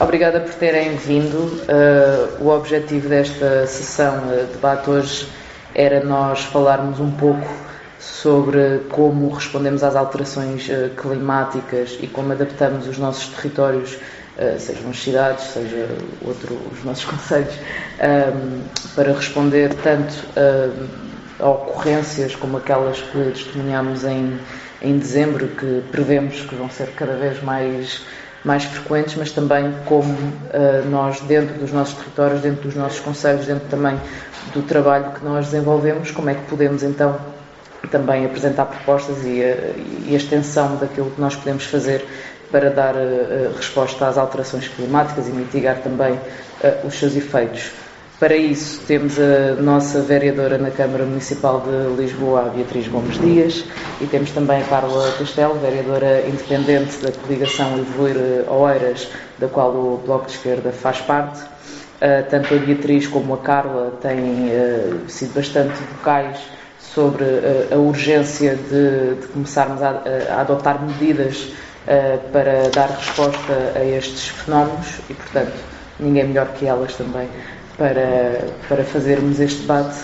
Obrigada por terem vindo. Uh, o objetivo desta sessão de debate hoje era nós falarmos um pouco sobre como respondemos às alterações uh, climáticas e como adaptamos os nossos territórios, uh, sejam as cidades, seja outro, os nossos conselhos, um, para responder tanto a ocorrências como aquelas que testemunhamos em, em dezembro, que prevemos que vão ser cada vez mais mais frequentes, mas também como uh, nós, dentro dos nossos territórios, dentro dos nossos conselhos, dentro também do trabalho que nós desenvolvemos, como é que podemos então também apresentar propostas e a, eh, e a extensão daquilo que nós podemos fazer para dar uh, resposta às alterações climáticas e mitigar também uh, os seus efeitos. Para isso, temos a nossa vereadora na Câmara Municipal de Lisboa, Beatriz Gomes Dias, e temos também a Carla Castelo, vereadora independente da coligação Evoluir Oeiras, da qual o Bloco de Esquerda faz parte. Uh, tanto a Beatriz como a Carla têm uh, sido bastante vocais sobre uh, a urgência de, de começarmos a, a, adotar medidas para dar resposta a estes fenómenos e, portanto, ninguém melhor que elas também para, para fazermos este debate.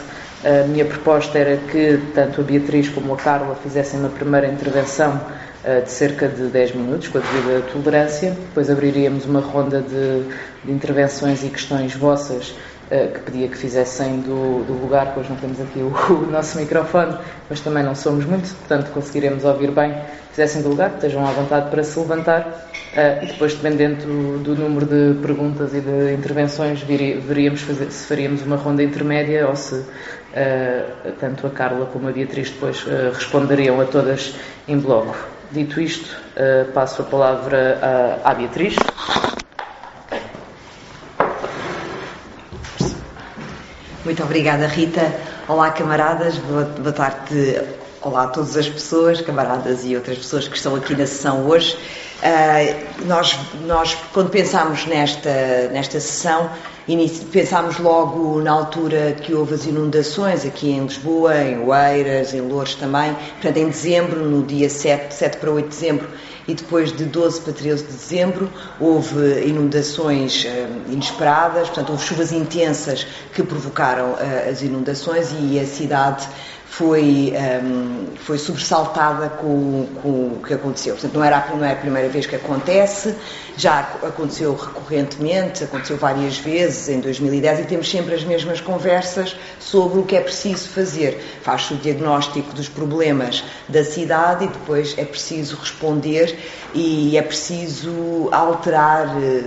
A minha proposta era que tanto a Beatriz como a Carla fizessem uma primeira intervenção uh, de cerca de 10 minutos, com a devida tolerância. Depois abriríamos uma ronda de, de intervenções e questões vossas eh, que pedia que fizessem do, do lugar, pois não temos aqui o, o, nosso microfone, mas também não somos muito, portanto conseguiremos ouvir bem, fizessem do lugar, estejam à vontade para se levantar uh, e depois, dependendo do, do, número de perguntas e de intervenções, veríamos fazer, se faríamos uma ronda intermédia ou se uh, tanto a Carla como a Beatriz depois uh, responderiam a todas em bloco. Dito isto, passo a palavra à Beatriz. Muito obrigada, Rita. Olá, camaradas. Boa, tarde. Olá a todas as pessoas, camaradas e outras pessoas que estão aqui na sessão hoje. Uh, nós, nós, quando pensámos nesta, nesta sessão, pensámos logo na altura que houve as inundações aqui em Lisboa, em Oeiras, em Louros também. Portanto, em dezembro, no dia 7, 7 para 8 de dezembro, e depois de 12 para 13 de dezembro houve inundações uh, inesperadas, portanto houve chuvas intensas que provocaram uh, as inundações e a cidade foi, um, ehm, foi sobressaltada com, com, o que aconteceu. Portanto, não, era, não é a primeira vez que acontece, já aconteceu recorrentemente, aconteceu várias vezes em 2010 e temos sempre as mesmas conversas sobre o que é preciso fazer. Faz-se o diagnóstico dos problemas da cidade e depois é preciso responder e é preciso alterar eh,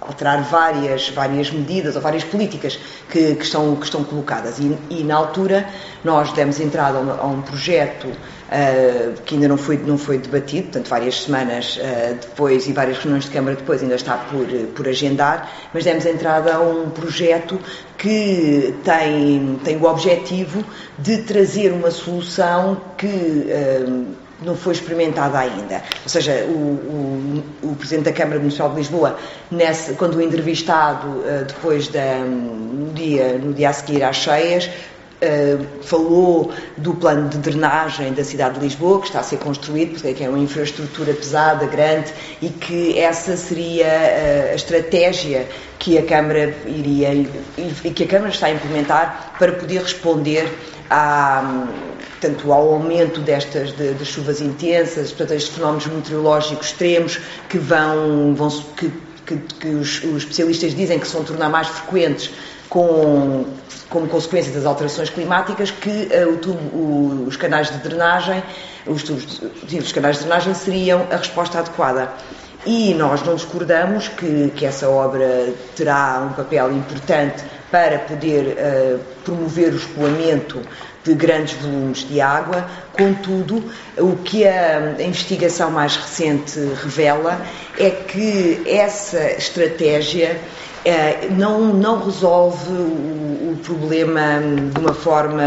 alterar várias, várias medidas ou várias políticas que, que, estão, que estão colocadas. E, e, na altura nós demos entrada a um, a um projeto uh, que ainda não foi, não foi debatido, portanto, várias semanas uh, depois e várias reuniões de Câmara depois ainda está por, por agendar, mas demos entrada a um projeto que tem, tem o objetivo de trazer uma solução que. Uh, não foi experimentada ainda. Ou seja, o, o, o, Presidente da Câmara Municipal de Lisboa, nesse, quando o entrevistado, uh, depois da, no, dia, no dia a seguir às cheias, Uh, falou do plano de drenagem da cidade de Lisboa, que está a ser construído, porque é uma infraestrutura pesada, grande, e que essa seria uh, a estratégia que a Câmara iria e que a Câmara está a implementar para poder responder à, portanto, ao aumento destas de, de chuvas intensas, portanto, estes fenómenos meteorológicos extremos que vão, vão que, que, que os, os, especialistas dizem que se vão tornar mais frequentes com, como consequência das alterações climáticas, que uh, tubo, o, os canais de drenagem, os, tubos, os canais de drenagem seriam a resposta adequada. E nós não discordamos que, que essa obra terá um papel importante para poder uh, promover o escoamento de grandes volumes de água. Contudo, o que a investigação mais recente revela é que essa estratégia eh, não, não resolve o, o, problema de uma forma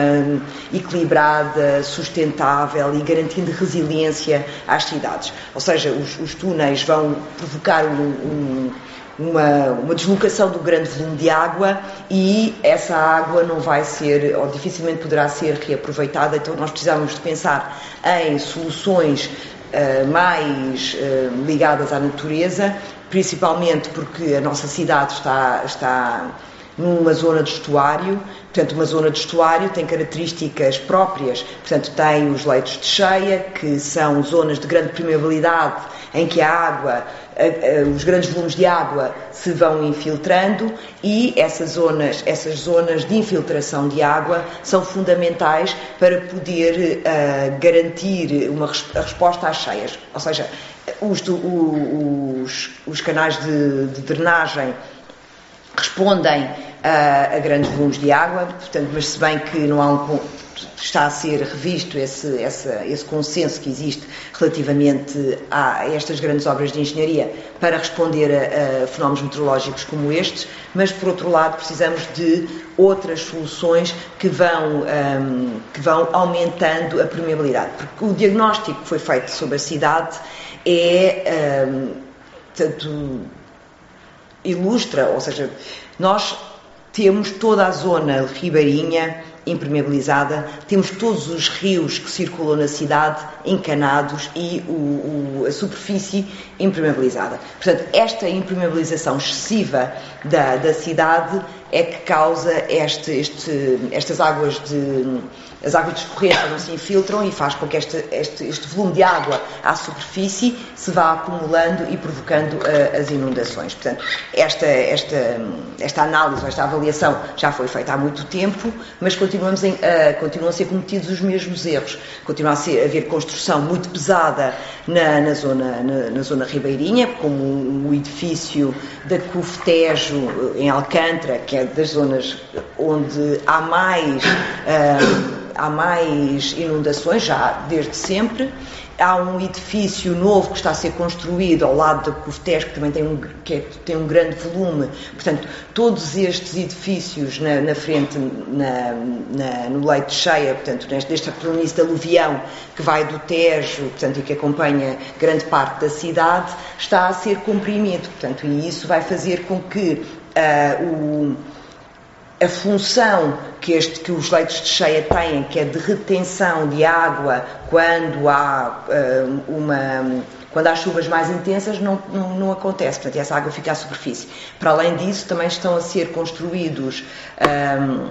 equilibrada, sustentável e garantindo resiliência às cidades. Ou seja, os, os túneis vão provocar um, um uma, uma deslocação do grande volume de água e essa água não vai ser, ou dificilmente poderá ser reaproveitada, então nós precisamos de pensar em soluções mais ligadas à natureza, principalmente porque a nossa cidade está, está numa zona de estuário, portanto, uma zona de estuário tem características próprias, portanto, tem os leitos de cheia, que são zonas de grande permeabilidade em que a água, os grandes volumes de água se vão infiltrando e essas zonas, essas zonas de infiltração de água são fundamentais para poder uh, garantir uma a resposta às cheias. Ou seja, os, os, os canais de, de drenagem respondem a, a, grandes volumes de água, portanto, mas se bem que não há um, está a ser revisto esse, essa, esse consenso que existe relativamente a estas grandes obras de engenharia para responder a, a, fenómenos meteorológicos como estes, mas por outro lado precisamos de outras soluções que vão, um, que vão aumentando a permeabilidade, porque o diagnóstico que foi feito sobre a cidade é um, tanto ilustra, ou seja, nós temos toda a zona ribeirinha impermeabilizada, temos todos os rios que circulam na cidade encanados e o, o, a superfície impermeabilizada. Portanto, esta impermeabilização excessiva da, da cidade é que causa este, este, estas águas de as águas de escorrência não se infiltram e faz com que este, este, este, volume de água à superfície se vá acumulando e provocando uh, as inundações. Portanto, esta, esta, esta análise, esta avaliação já foi feita há muito tempo, mas continuamos em, uh, continuam a ser cometidos os mesmos erros. Continua a, ser, a haver construção muito pesada na, na, zona, na, na zona ribeirinha, como o edifício da Cuftejo em Alcântara, que é das zonas onde há mais. Há mais inundações, já desde sempre. Há um edifício novo que está a ser construído ao lado da Coftés, que também tem um, que é, tem um grande volume. Portanto, todos estes edifícios na, na frente, na, na, no leito cheia, portanto, desta planície de aluvião que vai do Tejo, portanto, e que acompanha grande parte da cidade, está a ser comprimido. Portanto, e isso vai fazer com que uh, o a função que, este, que os leitos de cheia têm, que é de retenção de água quando há uh, uma quando há chuvas mais intensas não, não, não, acontece, portanto essa água fica à superfície. Para além disso, também estão a ser construídos um,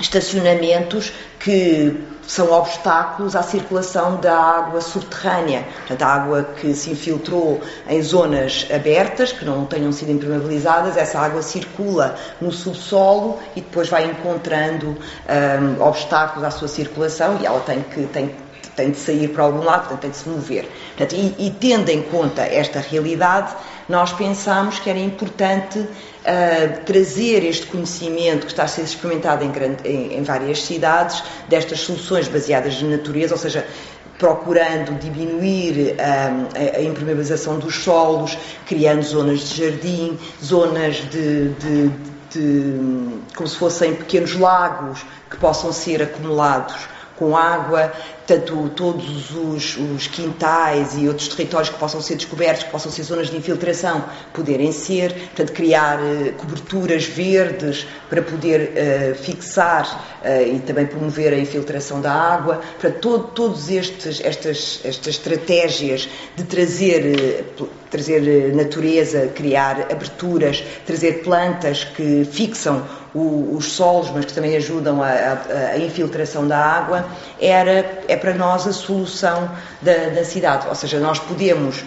estacionamentos que são obstáculos à circulação da água subterrânea, portanto, a água que se infiltrou em zonas abertas, que não tenham sido impermeabilizadas, essa água circula no subsolo e depois vai encontrando um, obstáculos à sua circulação e ela tem que, tem, tem de sair para algum lado, portanto, tem de se mover. Portanto, e, e tendo em conta esta realidade, nós pensámos que era importante uh, trazer este conhecimento que está a ser experimentado em, grande, em, em várias cidades, destas soluções baseadas na natureza, ou seja, procurando diminuir um, a, impermeabilização dos solos, criando zonas de jardim, zonas de, de, de, como se fossem pequenos lagos que possam ser acumulados com água, tanto todos os, os, quintais e outros territórios que possam ser descobertos, que possam ser zonas de infiltração, poderem ser, portanto, criar uh, coberturas verdes para poder uh, fixar uh, e também promover a infiltração da água, para todo, todos estes estas, estas estratégias de trazer trazer natureza, criar aberturas, trazer plantas que fixam o, os solos, mas que também ajudam a, infiltração da água, era, é para nós a solução da, da cidade. Ou seja, nós podemos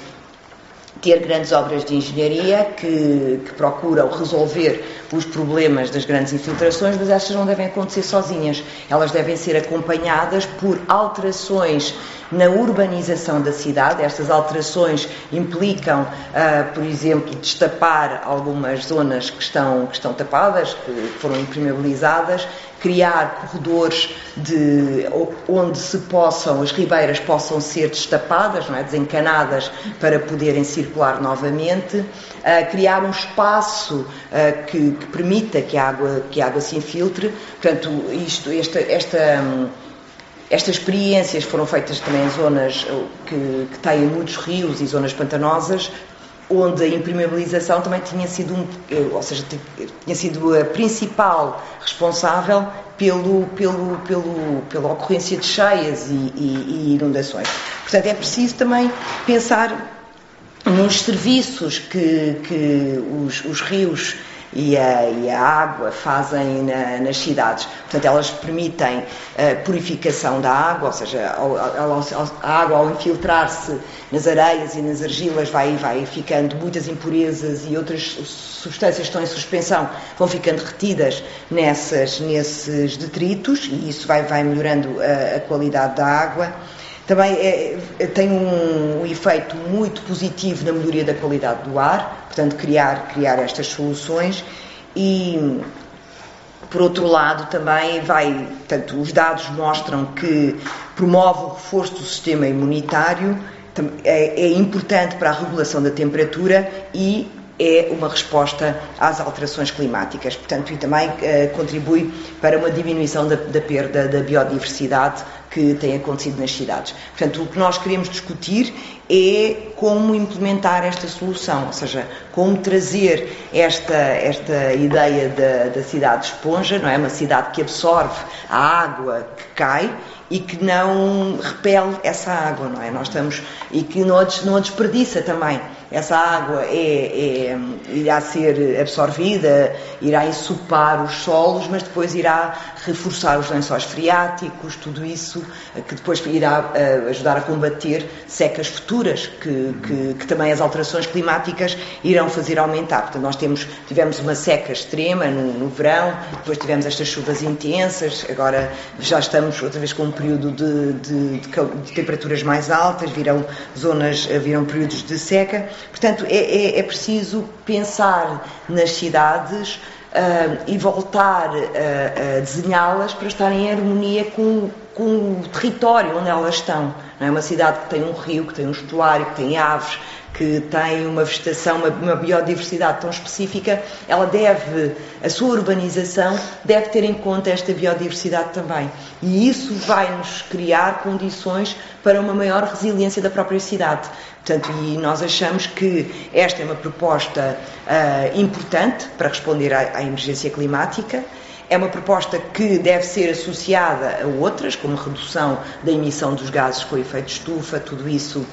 ter grandes obras de engenharia que, que, procuram resolver os problemas das grandes infiltrações, mas estas não devem acontecer sozinhas. Elas devem ser acompanhadas por alterações na urbanização da cidade. Estas alterações implicam, uh, por exemplo, destapar algumas zonas que estão, que estão tapadas, que foram impermeabilizadas, criar corredores de, onde se possam, as ribeiras possam ser destapadas, é? desencanadas para poderem circular novamente, uh, criar um espaço uh, que, que, permita que a, água, que a água se infiltre. Portanto, isto, esta, esta um, estas experiências foram feitas também em zonas que, que têm muitos rios e zonas pantanosas, onde a impermeabilização também tinha sido, um, ou seja, tinha sido a principal responsável pelo, pelo, pelo, pela ocorrência de cheias e, e, e inundações. Portanto, é preciso também pensar nos serviços que, que os, os rios e a, e a água fazem na, nas cidades. Portanto, elas permitem a purificação da água, ou seja, a água ao infiltrar-se nas areias e nas argilas vai, vai ficando muitas impurezas e outras substâncias que estão em suspensão vão ficando retidas nessas, nesses detritos e isso vai, vai melhorando a, a qualidade da água. Também é, tem um, um, efeito muito positivo na melhoria da qualidade do ar, portanto, criar, criar estas soluções. E, por outro lado, também vai, portanto, os dados mostram que promove o reforço do sistema imunitário, é, é importante para a regulação da temperatura e é uma resposta às alterações climáticas, portanto, e também uh, contribui para uma diminuição da, da perda da biodiversidade que tem acontecido nas cidades. Portanto, o que nós queremos discutir é como implementar esta solução, ou seja, como trazer esta, esta ideia da, da cidade esponja, não é? Uma cidade que absorve a água que cai e que não repele essa água, não é? Nós estamos e que não não a desperdiça também. Essa água é, é, irá ser absorvida, irá ensopar os solos, mas depois irá reforçar os lençóis freáticos, tudo isso que depois irá uh, ajudar a combater secas futuras, que, que, que, também as alterações climáticas irão fazer aumentar. Portanto, nós temos, tivemos uma seca extrema no, no verão, depois tivemos estas chuvas intensas, agora já estamos outra vez com um período de, de, de, de temperaturas mais altas, virão zonas, virão períodos de seca. Portanto, é, é, é preciso pensar nas cidades e voltar a, a desenhá-las para estarem em harmonia com, com o território onde elas estão. Não é uma cidade que tem um rio, que tem um estuário, que tem aves, que tem uma vegetação, uma, uma, biodiversidade tão específica, ela deve, a sua urbanização deve ter em conta esta biodiversidade também. E isso vai nos criar condições para uma maior resiliência da própria cidade. Portanto, e nós achamos que esta é uma proposta uh, importante para responder à, à emergência climática. É uma proposta que deve ser associada a outras, como redução da emissão dos gases com efeito estufa, tudo isso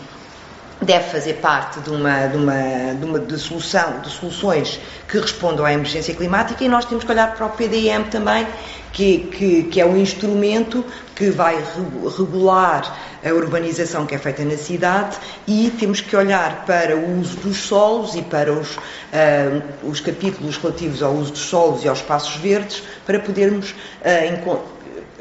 deve fazer parte de uma, de uma, de uma de solução, de soluções que respondam à emergência climática e nós temos que olhar para o PDM também, que, que, que é um instrumento que vai regular a urbanização que é feita na cidade e temos que olhar para o uso dos solos e para os, uh, os capítulos relativos ao uso dos solos e aos espaços verdes para podermos uh,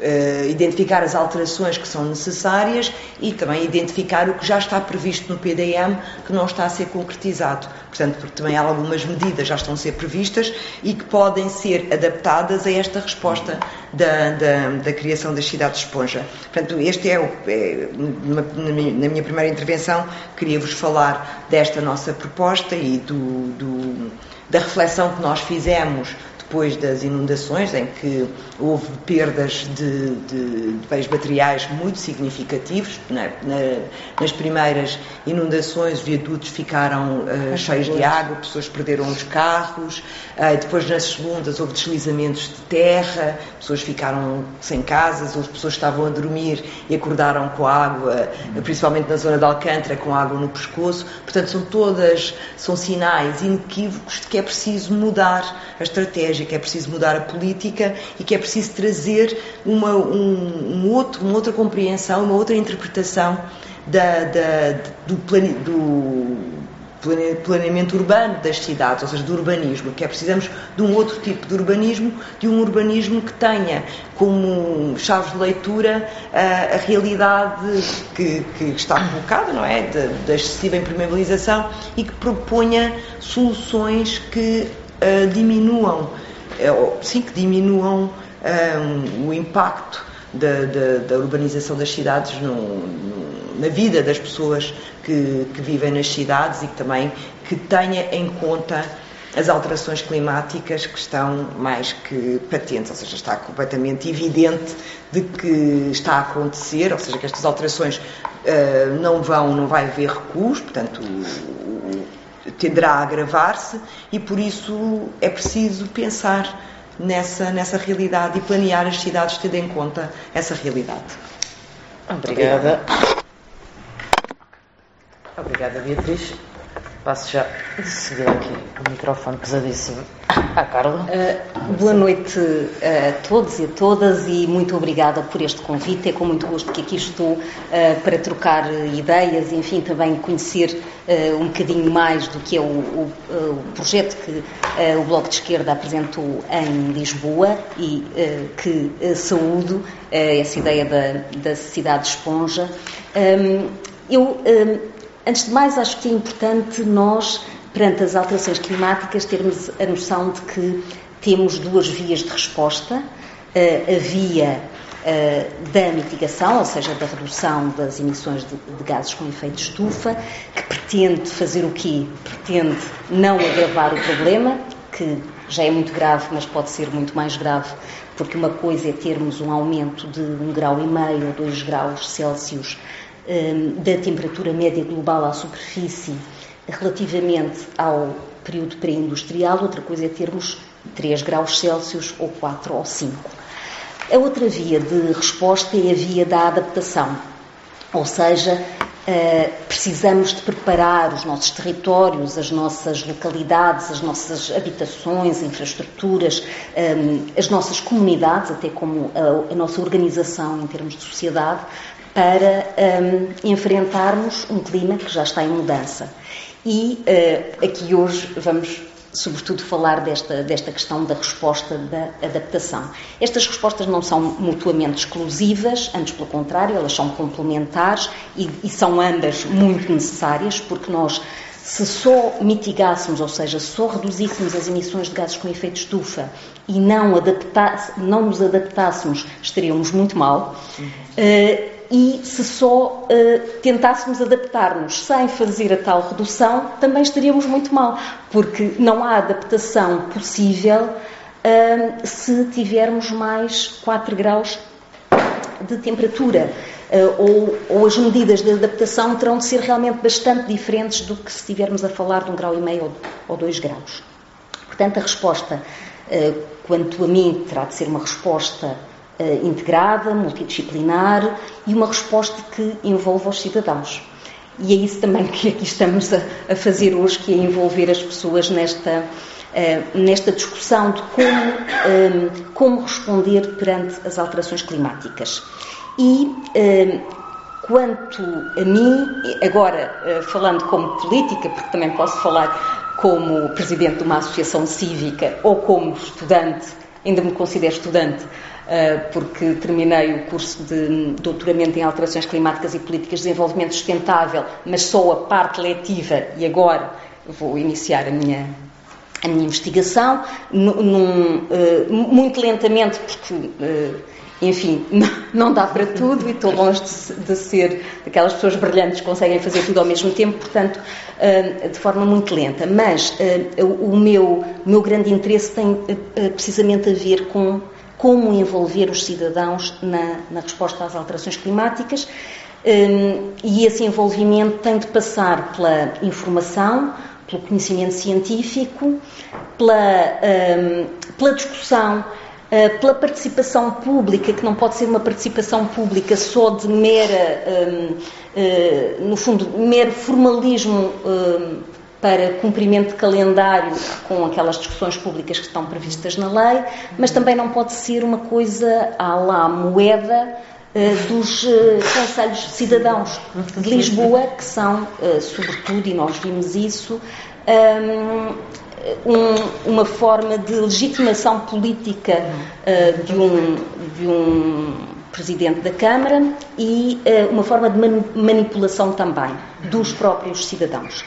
uh, identificar as alterações que são necessárias e também identificar o que já está previsto no PDM que não está a ser concretizado. Portanto, porque também algumas medidas já estão a ser previstas e que podem ser adaptadas a esta resposta da, da, da criação das cidades de esponja. Portanto, este é, o, é na minha primeira intervenção, queria-vos falar desta nossa proposta e do, do, da reflexão que nós fizemos depois das inundações, em que houve perdas de, de, de bens materiais muito significativos. Na, na, nas primeiras inundações, os viadutos ficaram uh, cheios de água, pessoas perderam os carros. Uh, depois, nas segundas, houve deslizamentos de terra, pessoas ficaram sem casas, ou as pessoas estavam a dormir e acordaram com água, principalmente na zona de Alcântara, com água no pescoço. Portanto, são todas são sinais inequívocos de que é preciso mudar a estratégia que é preciso mudar a política e que é preciso trazer uma, um, um outro, uma outra compreensão, uma outra interpretação da, da, do, plane, do planeamento urbano das cidades, ou seja, do urbanismo, que é precisamos de um outro tipo de urbanismo, de um urbanismo que tenha como chaves de leitura a, a realidade que, que, está colocada, não é, da excessiva impermeabilização e que proponha soluções que uh, diminuam sim, que diminuam um, o impacto da, da, da, urbanização das cidades no, no, na vida das pessoas que, que, vivem nas cidades e que também que tenha em conta as alterações climáticas que estão mais que patentes, ou seja, está completamente evidente de que está a acontecer, ou seja, que estas alterações uh, não vão, não vai haver recuos, portanto, tenderá a agravar-se e por isso é preciso pensar nessa, nessa realidade e planear as cidades tendo em conta essa realidade. Obrigada. Obrigada, Beatriz. Passo já de seguida aqui o microfone pesadíssimo à Carla. Uh, boa noite a todos e a todas e muito obrigada por este convite. É com muito gosto que aqui estou uh, para trocar ideias e, enfim, também conhecer uh, um bocadinho mais do que é o, o, o projeto que o Bloco de Esquerda apresentou em Lisboa e que saúdo essa ideia da, da cidade esponja. Um, eu Antes de mais, acho que é importante nós, perante as alterações climáticas, termos a noção de que temos duas vias de resposta. Eh, a via eh, da mitigação, ou seja, da redução das emissões de, gases com efeito de estufa, que pretende fazer o quê? Pretende não agravar o problema, que já é muito grave, mas pode ser muito mais grave, porque uma coisa é termos um aumento de um grau e meio ou dois graus Celsius da temperatura média global à superfície relativamente ao período pré-industrial, outra coisa é termos 3 graus Celsius ou 4 ou 5. A outra via de resposta é a via da adaptação, ou seja, eh, precisamos de preparar os nossos territórios, as nossas localidades, as nossas habitações, infraestruturas, ehm, as nossas comunidades, até como a nossa organização em termos de sociedade, para um, enfrentarmos um clima que já está em mudança. E uh, aqui hoje vamos, sobretudo, falar desta, desta questão da resposta da adaptação. Estas respostas não são mutuamente exclusivas, antes pelo contrário, elas são complementares e, e são ambas muito necessárias, porque nós se só mitigássemos, ou seja, só reduzíssemos as emissões de gases com efeito de estufa e não, não nos adaptássemos, estaríamos muito mal. Uh, e se só uh, tentássemos adaptar-nos sem fazer a tal redução, também estaríamos muito mal, porque não há adaptação possível uh, se tivermos mais 4 graus de temperatura. Uh, ou, ou, as medidas de adaptação terão de ser realmente bastante diferentes do que se estivermos a falar de um grau e meio ou, ou dois graus. Portanto, a resposta, quanto a mim, terá de ser uma resposta integrada, multidisciplinar e uma resposta que envolva os cidadãos. E é isso também que aqui estamos a, a fazer hoje, que é envolver as pessoas nesta, uh, nesta discussão de como, um, eh, como responder perante as alterações climáticas. E um, quanto a mim, agora uh, falando como política, porque também posso falar como presidente de uma associação cívica ou como estudante, ainda me considero estudante eh, porque terminei o curso de doutoramento em alterações climáticas e políticas de desenvolvimento sustentável, mas só a parte letiva e agora vou iniciar a minha a minha investigação, num, uh, muito lentamente, porque, uh, enfim, não dá para tudo e estou longe de, de, ser daquelas pessoas brilhantes que conseguem fazer tudo ao mesmo tempo, portanto, de forma muito lenta. Mas o, meu, o meu grande interesse tem precisamente a ver com como envolver os cidadãos na, na resposta às alterações climáticas. Um, e esse envolvimento tem de passar pela informação, pelo conhecimento científico, pela, um, pela discussão, uh, pela participação pública, que não pode ser uma participação pública só de mera, um, uh, no fundo, mero formalismo hum, para cumprimento de calendário com aquelas discussões públicas que estão previstas na lei, mas também não pode ser uma coisa à lá moeda uh, dos uh, Conselhos Cidadãos de Lisboa, que são, uh, sobretudo, e nós vimos isso, um, uma forma de legitimação política de, um, de um Presidente da Câmara e uma forma de manipulação também dos próprios cidadãos.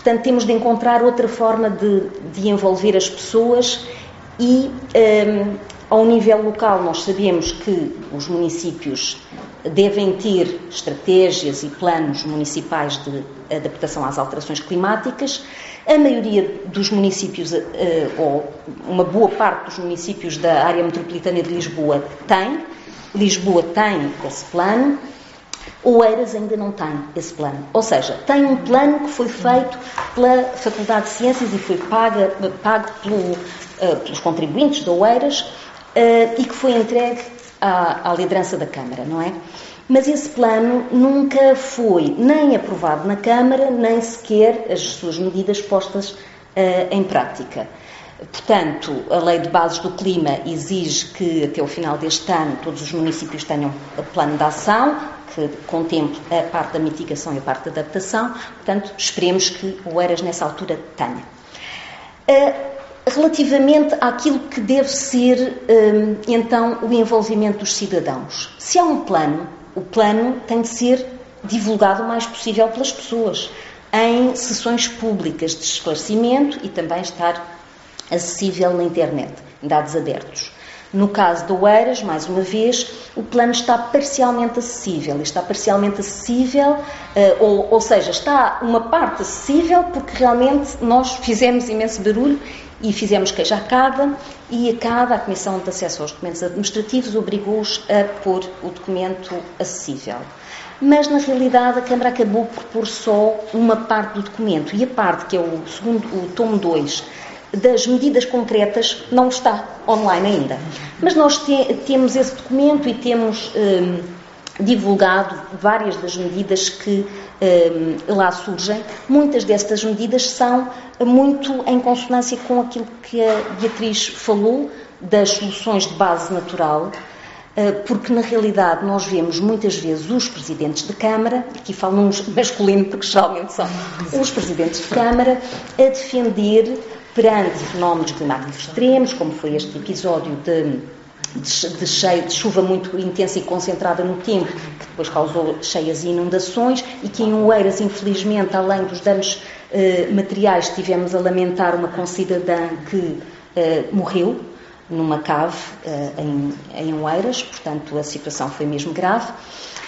Portanto, temos de encontrar outra forma de, de envolver as pessoas e, um, ao nível local, nós sabemos que os municípios devem ter estratégias e planos municipais de adaptação às alterações climáticas. A maioria dos municípios, uh, ou uma boa parte dos municípios da área metropolitana de Lisboa, tem. Lisboa tem esse plano. Oeiras ainda não tem esse plano. Ou seja, tem um plano que foi feito pela Faculdade de Ciências e foi paga, pago pelo, uh, pelos contribuintes de Oeiras uh, e que foi entregue à, à liderança da Câmara, não é? Mas esse plano nunca foi nem aprovado na Câmara, nem sequer as suas medidas postas uh, em prática. Portanto, a Lei de Bases do Clima exige que até o final deste ano todos os municípios tenham plano de ação, que contemple a parte da mitigação e a parte da adaptação. Portanto, esperemos que o ERAS nessa altura tenha. Uh, relativamente àquilo que deve ser, uh, então, o envolvimento dos cidadãos. Se há um plano, o plano tem de ser divulgado o mais possível pelas pessoas, em sessões públicas de esclarecimento e também estar acessível na internet, em dados abertos. No caso do Oeiras, mais uma vez, o plano está parcialmente acessível. Está parcialmente acessível, eh, ou, ou seja, está uma parte acessível porque realmente nós fizemos imenso barulho e fizemos queixa à CADA e a CADA, a Comissão de Acesso aos Documentos Administrativos, obrigou-os a pôr o documento acessível. Mas, na realidade, a Câmara acabou por pôr só uma parte do documento e a parte, que é o segundo, o tomo 2, das medidas concretas não está online ainda. Mas nós te, temos esse documento e temos um, divulgado várias das medidas que um, lá surgem. Muitas destas medidas são muito em consonância com aquilo que a Beatriz falou das soluções de base natural, eh, porque na realidade nós vemos muitas vezes os presidentes de Câmara, aqui falo uns masculino porque geralmente são os presidentes de Câmara, a defender perante fenómenos climáticos extremos, como foi este episódio de, de, cheio, de chuva muito intensa e concentrada no tempo, que depois causou cheias e inundações, e que em Oeiras, infelizmente, além dos danos eh, materiais, tivemos a lamentar uma concidadã que eh, morreu numa cave eh, em, em Oeiras, portanto a situação foi mesmo grave.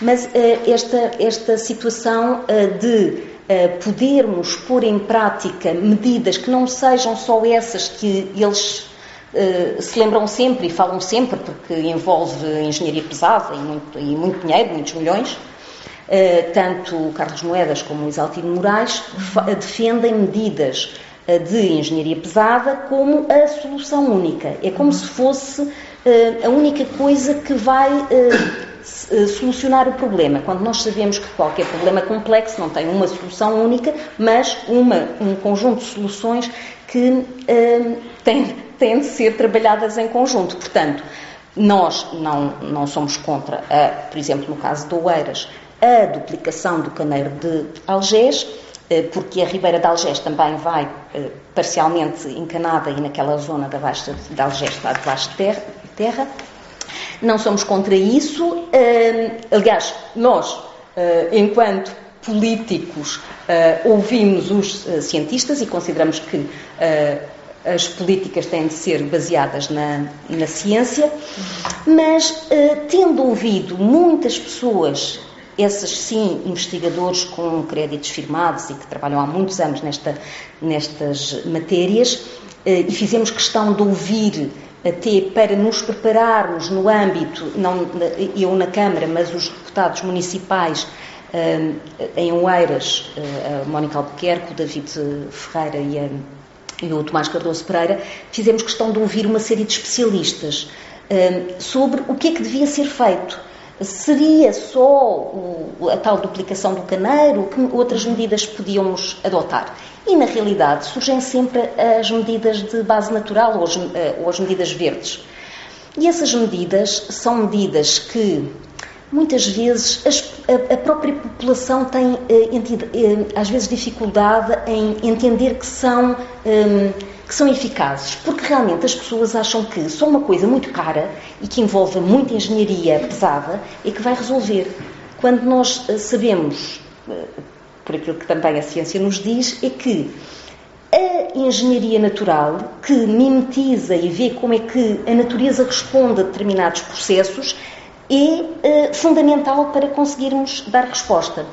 Mas eh, esta, esta situação eh, de podermos pôr em prática medidas que não sejam só essas que eles se lembram sempre e falam sempre, porque envolve engenharia pesada e muito, e muito dinheiro, muitos milhões. tanto o Carlos Moedas como o Isaltino Moraes defendem medidas de engenharia pesada como a solução única. É como se fosse a única coisa que vai eh, solucionar o problema, quando nós sabemos que qualquer problema complexo não tem uma solução única, mas uma, um conjunto de soluções que têm, têm de ser trabalhadas em conjunto. Portanto, nós não, não somos contra, a, por exemplo, no caso de Oeiras, a duplicação do caneiro de Algés, eh, porque a Ribeira de Algés também vai parcialmente encanada e naquela zona da Baixa de Algés está debaixo de terra não somos contra isso. Aliás, nós, uh, enquanto políticos, uh, ouvimos os cientistas e consideramos que as políticas têm de ser baseadas na, na ciência, mas tendo ouvido muitas pessoas esses sim investigadores com créditos firmados e que trabalham há muitos anos nesta, nestas matérias, e fizemos questão de ouvir até para nos prepararmos no âmbito, não eu na Câmara, mas os deputados municipais eh, em Oeiras, eh, a Mónica Albuquerque, o David Ferreira e, a, e o Tomás Cardoso Pereira, fizemos questão de ouvir uma série de especialistas eh, sobre o que é que devia ser feito Seria só a tal duplicação do caneiro? Que outras medidas podíamos adotar? E, na realidade, surgem sempre as medidas de base natural ou as, eh, ou as medidas verdes. E essas medidas são medidas que muitas vezes a, própria população tem, eh, eh, às vezes, dificuldade em entender que são. Eh, que são eficazes, porque realmente as pessoas acham que só uma coisa muito cara e que envolve muita engenharia pesada é que vai resolver. Quando nós eh, sabemos, eh, por aquilo que também a ciência nos diz, é que a engenharia natural, que mimetiza e vê como é que a natureza responde a determinados processos, é uh, fundamental para conseguirmos dar resposta.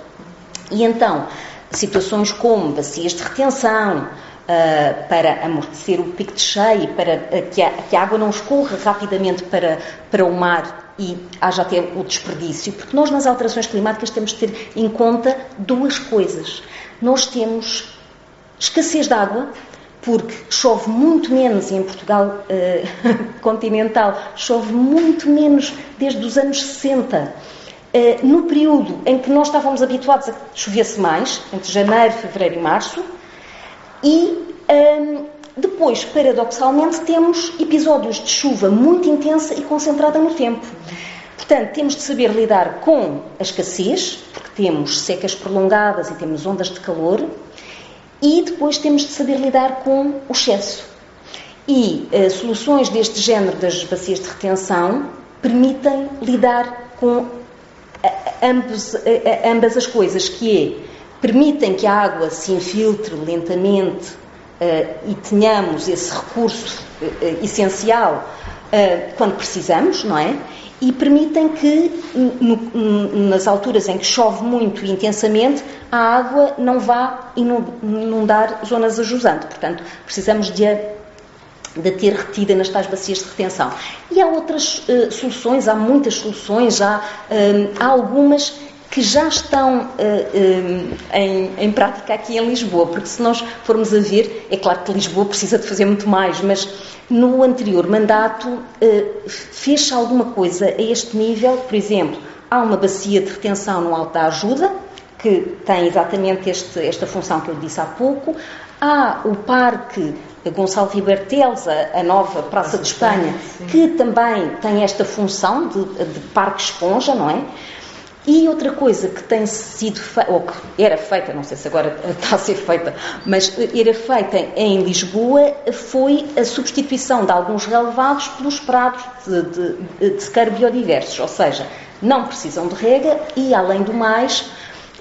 E então, situações como bacias de retenção, uh, para amortecer o pico de cheio, para uh, que, a, que, a, água não escorra rapidamente para, para o mar e haja até o desperdício, porque nós nas alterações climáticas temos de ter em conta duas coisas. Nós temos escassez de água, porque chove muito menos em Portugal eh, continental, chove muito menos desde os anos 60. Eh, no período em que nós estávamos habituados a que chovesse mais, entre janeiro, fevereiro e março, e ehm, depois, paradoxalmente, temos episódios de chuva muito intensa e concentrada no tempo. Portanto, temos de saber lidar com a escassez, porque temos secas prolongadas e temos ondas de calor, e depois temos de saber lidar com o excesso. E uh, soluções deste género das bacias de retenção permitem lidar com ambos, ambas as coisas, que é, permitem que a água se infiltre lentamente uh, e tenhamos esse recurso uh, essencial uh, quando precisamos, não é? E permitem que, no, nas alturas em que chove muito e intensamente, a água não vá inundar zonas a jusante. Portanto, precisamos de a de ter retida nas tais bacias de retenção. E há outras uh, soluções, há muitas soluções, há, há algumas que já estão uh, uh, em, em, prática aqui em Lisboa, porque se nós formos a ver, é claro que Lisboa precisa de fazer muito mais, mas no anterior mandato uh, fez alguma coisa a este nível, por exemplo, há uma bacia de retenção no Alto da Ajuda, que tem exatamente este, esta função que eu disse há pouco, há o Parque Gonçalo Riberteles, a, a nova Praça de Espanha, que também tem esta função de, de parque esponja, não é? E outra coisa que tem sido feita, ou que era feita, não sei se agora está a ser feita, mas era feita em Lisboa, foi a substituição de alguns relevados pelos prados de, de, de biodiversos, ou seja, não precisam de rega e, além do mais,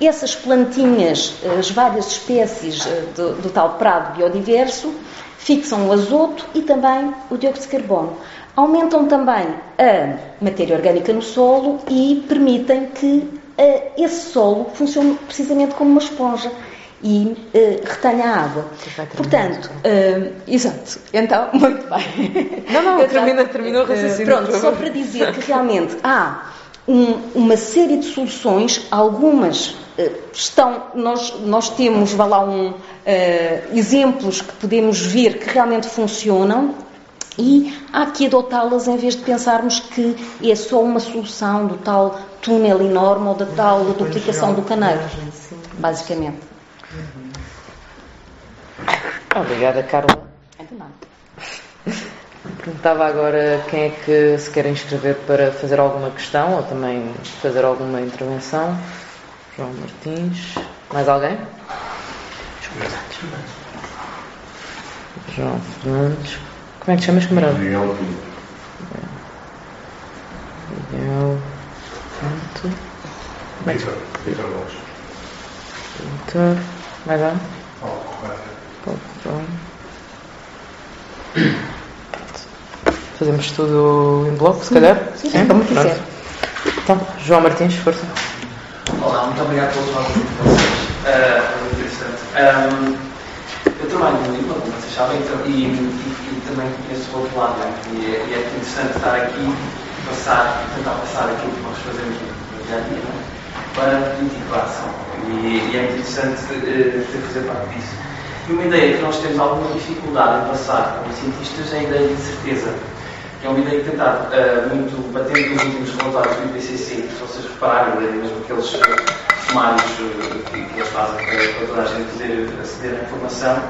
essas plantinhas, as várias espécies eh, do, do tal prado biodiverso, fixam o azoto e também o dióxido de carbono aumentam também a matéria orgânica no solo e permitem que uh, esse solo funcione precisamente como uma esponja e uh, retenha a água. Portanto, uh, exato. Então, muito bem. Não, não, termina, terminou o raciocínio. Pronto, só para dizer que realmente há um, uma série de soluções, algumas estão, nós, nós temos, vá lá, um, exemplos que podemos ver que realmente funcionam e há que adotá-las em vez de pensarmos que é só uma solução do tal túnel enorme ou da tal duplicação do caneiro, basicamente. Obrigada, Carla. Perguntava agora quem é que se quer inscrever para fazer alguma questão ou também fazer alguma intervenção. João Martins. Mais alguém? João Fernandes. Como é que te chamas, camarada? Miguel Miguel. Pronto. Vitor. Vitor Gomes. Vitor. Mais lá? Paulo Paulo Fazemos tudo em bloco, se calhar? Sim, sim, como quiser. Então, João Martins, força. Olá, muito obrigado pelos vossos de vocês. Uh, muito interessante. Um, eu trabalho no Lima, como vocês sabem, e, e também o outro lado, né? e, é, e, é, interessante estar aqui e passar, tentar passar aquilo que nós fazemos no dia a dia né? para política de ação. E, e, é interessante uh, fazer parte disso. E uma ideia que nós temos alguma dificuldade em passar como cientistas é a ideia de certeza. Que é uma ideia que tentar uh, muito batendo nos últimos relatórios do IPCC, se vocês repararem, mesmo aqueles sumários uh, que, que eles fazem para, para toda a gente poder aceder à informação,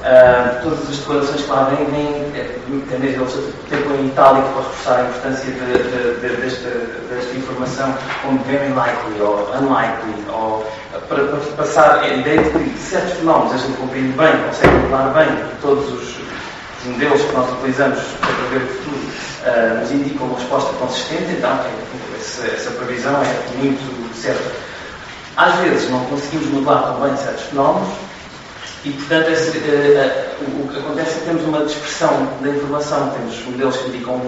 Uh, todas as declarações que lá vêm, vêm é, mesmo eles tempo em itálico para reforçar a importância de, de, de, desta, desta, informação como very likely ou unlikely, ou para, para, passar a ideia de que certos fenómenos a gente compreende bem, consegue modelar bem, todos os, os, modelos que nós utilizamos para prever o futuro uh, nos indicam uma resposta consistente, então é, essa, essa previsão é muito certa. Às vezes não conseguimos modelar tão bem certos fenómenos, e, portanto, esse, uh, uh, o que acontece é que temos uma dispersão da informação. Temos modelos que indicam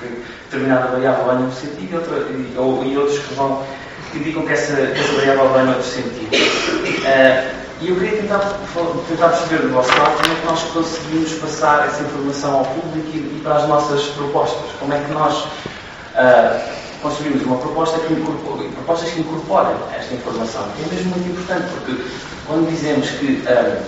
que determinada variável vai num sentido e, e, ou, e outros que, vão, que indicam que essa, que essa variável vai noutro sentido. Uh, e eu queria tentar, tentar perceber do vosso lado como é que nós conseguimos passar essa informação ao público e, e para as nossas propostas. Como é que nós construímos uma proposta que incorpore, propostas que incorporem esta informação, que é mesmo muito importante, porque quando dizemos que uh,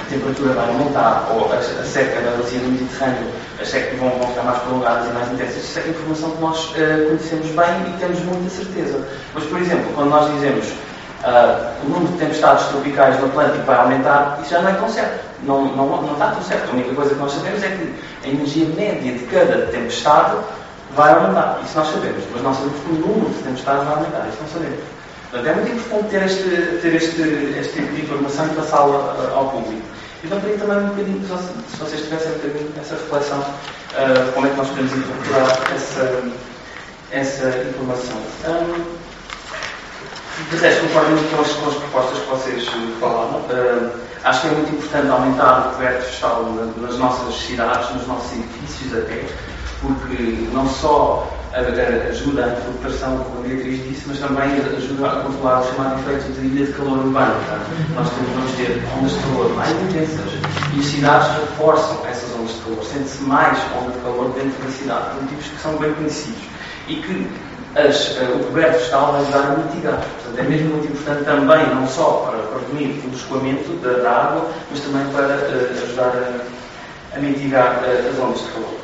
a temperatura vai aumentar ou a, a seca na bacia do Mediterrâneo, as secas vão, vão, ficar mais prolongadas e mais intensas, isso é informação que nós uh, conhecemos bem e temos muita certeza. Mas, por exemplo, quando nós dizemos uh, o número de tempestades tropicais no Atlântico vai aumentar, isso já não é tão certo. Não, não, não está tão certo. A única coisa que nós sabemos é que a energia média de cada tempestade vai aumentar. Isso nós sabemos. Mas nós sabemos que o número de tempestades vai aumentar. Isso não sabemos. Portanto, é muito importante ter este, ter este, este tipo de informação e passá-la uh, ao público. Então, queria também um bocadinho, se vocês tivessem um bocadinho essa reflexão, uh, como é que nós podemos incorporar essa, essa informação. Um, de resto, concordo muito com as, com as propostas que vocês falaram. Uh, acho que é muito importante aumentar o coberto vegetal nas nossas cidades, nos nossos edifícios até, porque não só ajuda a infiltração, como a Beatriz disse, mas também ajuda a controlar o chamado efeito de ilha de calor urbano. Nós temos, vamos ter ondas de calor mais intensas e as cidades reforçam essas ondas de calor. Sente-se mais onda de calor dentro da cidade, por motivos que são bem conhecidos. E que as, o coberto vegetal vai ajudar a mitigar. Portanto, é mesmo muito importante também, não só para prevenir o escoamento da, da água, mas também para uh, ajudar a, a mitigar uh, as ondas de calor.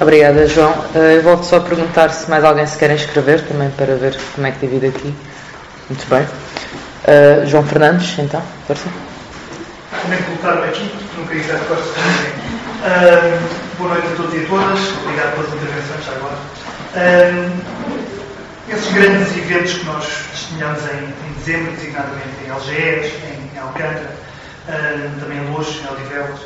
Obrigada, João. Eu volto só a perguntar se mais alguém se quer inscrever, também para ver como é que divide aqui. Muito bem. Uh, João Fernandes, então, força. Também colocar-me aqui, porque nunca ia de costas também. Uh, boa noite a todos e a todas. Obrigado pelas intervenções agora. Uh, esses grandes eventos que nós testemunhamos em, em dezembro, designadamente em Algés, em, em Também em Lourdes, em Odivelas,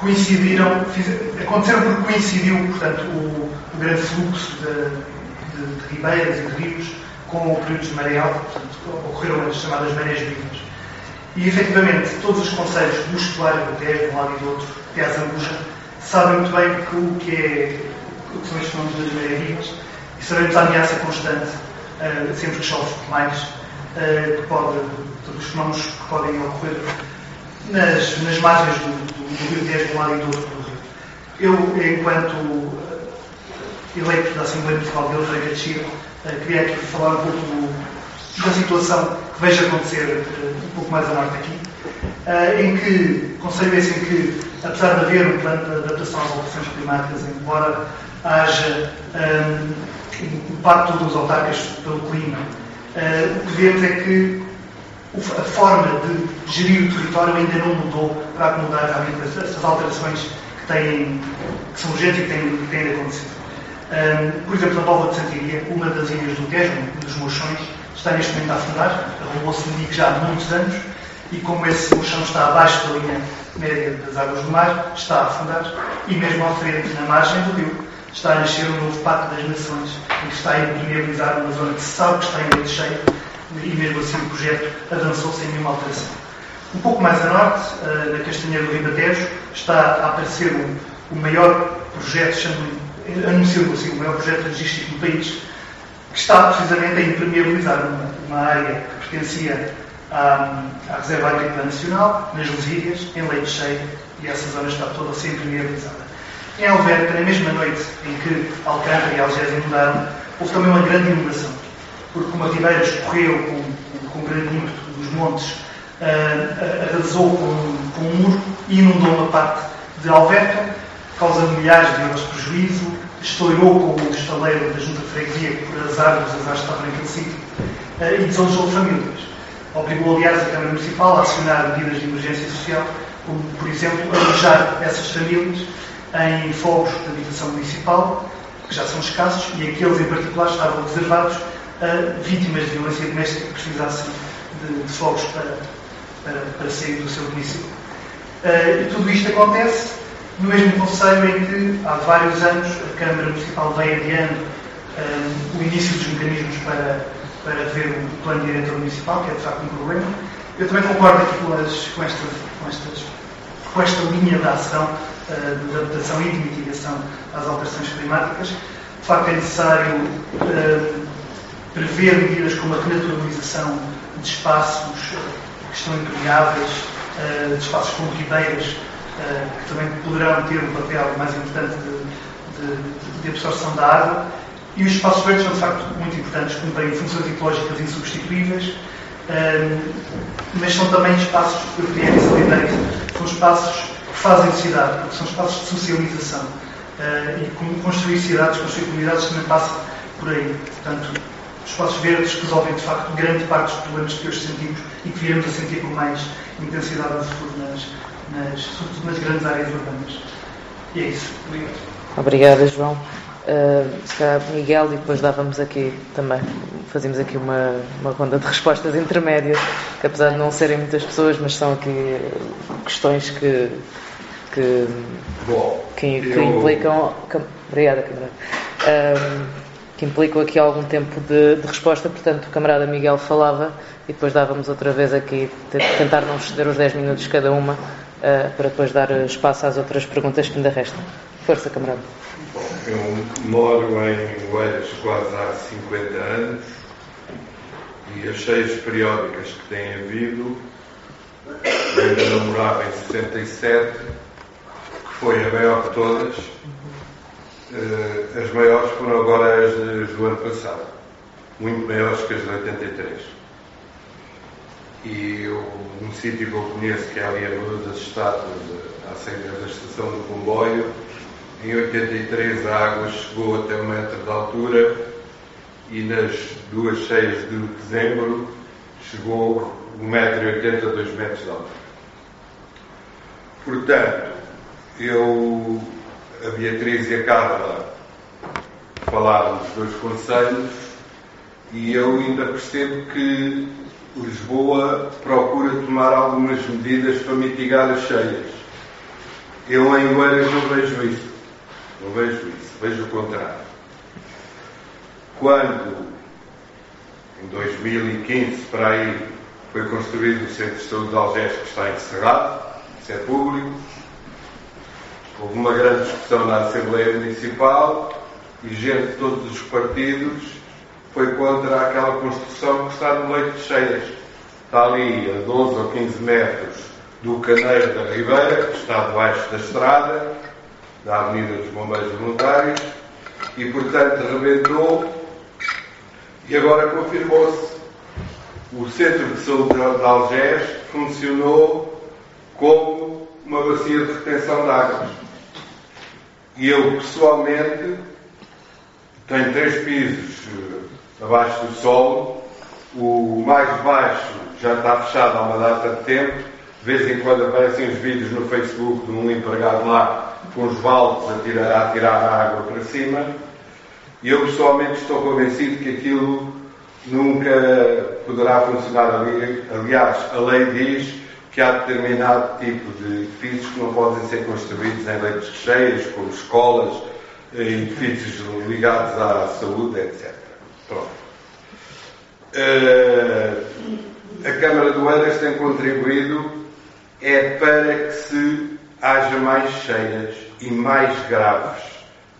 coincidiram, fiz, aconteceram porque coincidiu, portanto, o, o grande fluxo de, de, de, ribeiras e de rios com o período de maré alta, portanto, ocorreram as chamadas marés vivas. E, efetivamente, todos os conselhos do estuário do Tejo, de um lado e do outro, até a Zambuja, sabem muito bem que o que, é, o que são estes fenómenos das marés vivas e sabemos a ameaça constante, uh, sempre que chove mais, uh, que pode, todos os fenómenos que podem ocorrer nas, nas margens do, do, do Rio Tejo, de um lado e do outro do Rio. Eu, enquanto uh, eleito da Assembleia Municipal de Elfreira de Chile, uh, queria aqui falar um pouco do, da situação que vejo acontecer uh, um pouco mais a norte aqui, em que conselho em que, apesar de haver um plano de adaptação às alterações climáticas, embora haja um, impacto dos autarcas pelo clima, o que vemos é que a forma de gerir o território ainda não mudou para acomodar realmente essas alterações que, têm, que são urgentes e que têm, que têm. Um, por exemplo, na Póvoa de Santiria, uma das ilhas do Tejo, um dos mochões, está neste momento a afundar, arrumou-se um dique já há muitos anos, e como esse mochão está abaixo da linha média das águas do mar, está a afundar, e mesmo à frente, na margem do rio, está a nascer um novo Pacto das Nações, que está a impermeabilizar uma zona que se sabe que está em leite cheio, e mesmo assim o projeto avançou sem nenhuma alteração. Um pouco mais a norte, eh, na Castanheira do Ribatejo, está a aparecer o, maior projeto, anunciou assim, o maior projeto logístico do país, que está precisamente a impermeabilizar uma, uma área que pertencia à, à Reserva Agrícola Nacional, nas Lusírias, em leite cheio, e essa zona está toda a ser impermeabilizada. Em Alverca, na mesma noite em que Alcântara e Algésia mudaram, houve também uma grande inundação porque uma ribeira escorreu com, com grande ímpeto dos montes, uh, arrasou com, com um muro e inundou uma parte de Alverca, causando milhares de euros de prejuízo, estourou com o estaleiro da junta de freguesia, que por azar dos azares estavam naquele sítio, uh, e desalojou famílias. Obrigou, aliás, a Câmara Municipal a acionar medidas de emergência social, como, por exemplo, alojar essas famílias em fogos de habitação municipal, que já são escassos, e aqueles em particular estavam reservados a vítimas de violência doméstica que precisassem de, de fogos para, para, para, sair do seu domicílio. Uh, e tudo isto acontece no mesmo Conselho em que, há vários anos, a Câmara Municipal vem adiando uh, o início dos mecanismos para, para ver o plano diretor municipal, que é de facto um problema. Eu também concordo aqui com, as, com, esta, com, estas, com esta linha de ação uh, de adaptação e de mitigação às alterações climáticas. De facto, é necessário uh, prever medidas como a renaturalização de espaços que estão impermeáveis, eh, de espaços como ribeiras, eh, que também poderão ter um papel mais importante de, de, de absorção da água. E os espaços verdes são, de facto, muito importantes, cumprem funções ecológicas insubstituíveis, mas são também espaços, eu queria salientar isso, são espaços que fazem cidade, porque são espaços de socialização. E construir cidades, construir comunidades também passa por aí. Portanto, espaços verdes resolvem de facto grande parte dos problemas que hoje sentimos e que viremos a sentir com mais intensidade no futuro, nas, nas, sobretudo nas grandes áreas urbanas. E é isso. Obrigado. Obrigada, João. Uh, se calhar Miguel e depois dávamos aqui também, fazíamos aqui uma, uma ronda de respostas intermédias, que apesar de não serem muitas pessoas, mas são aqui questões que, que, Bom, que, que eu... implicam. Obrigada, camarada. Uh, que implicam aqui algum tempo de, de, resposta, portanto o camarada Miguel falava e depois dávamos outra vez aqui, tentar não exceder os 10 minutos cada uma, uh, para depois dar espaço às outras perguntas que ainda restam. Força, camarada. Bom, eu moro em Oeiras quase há 50 anos e as cheias periódicas que têm havido, eu ainda não morava em 67, que foi a maior de todas, as maiores foram agora as do ano passado, muito maiores que as de 83. E eu, um sítio que eu conheço, que é ali a Rua das Estátuas, à saída da estação do comboio, em 83 a água chegou até um metro de altura e nas duas cheias de dezembro chegou 1,80m a 2 metros de altura. Portanto, eu, a Beatriz e a Carla falaram dos dois conselhos e eu ainda percebo que Lisboa procura tomar algumas medidas para mitigar as cheias. Eu em Oeiras não vejo isso. Não vejo isso, vejo o contrário. Quando, em 2015, para aí, foi construído o Centro de Saúde de Algés, que está encerrado, isso é público, houve uma grande discussão na Assembleia Municipal e gente de todos os partidos foi contra aquela construção que está no leito de cheias. Está ali a 12 ou 15 metros do Caneiro da Ribeira, que está debaixo da estrada, da Avenida dos Bombeiros Voluntários e, portanto, rebentou e agora confirmou-se. O Centro de Saúde de Algés funcionou como uma bacia de retenção de águas. E eu, pessoalmente, tenho três pisos eh, abaixo do solo. O mais baixo já está fechado há uma data de tempo. De vez em quando aparecem os vídeos no Facebook de um empregado lá com os baldes a tirar, a tirar a água para cima, e eu pessoalmente estou convencido que aquilo nunca poderá funcionar ali. Aliás, a lei diz que há determinado tipo de edifícios que não podem ser construídos em leitos cheios, como escolas, edifícios ligados à saúde, etc. Pronto. Uh, a Câmara do Eiras tem contribuído é para que se haja mais cheias e mais graves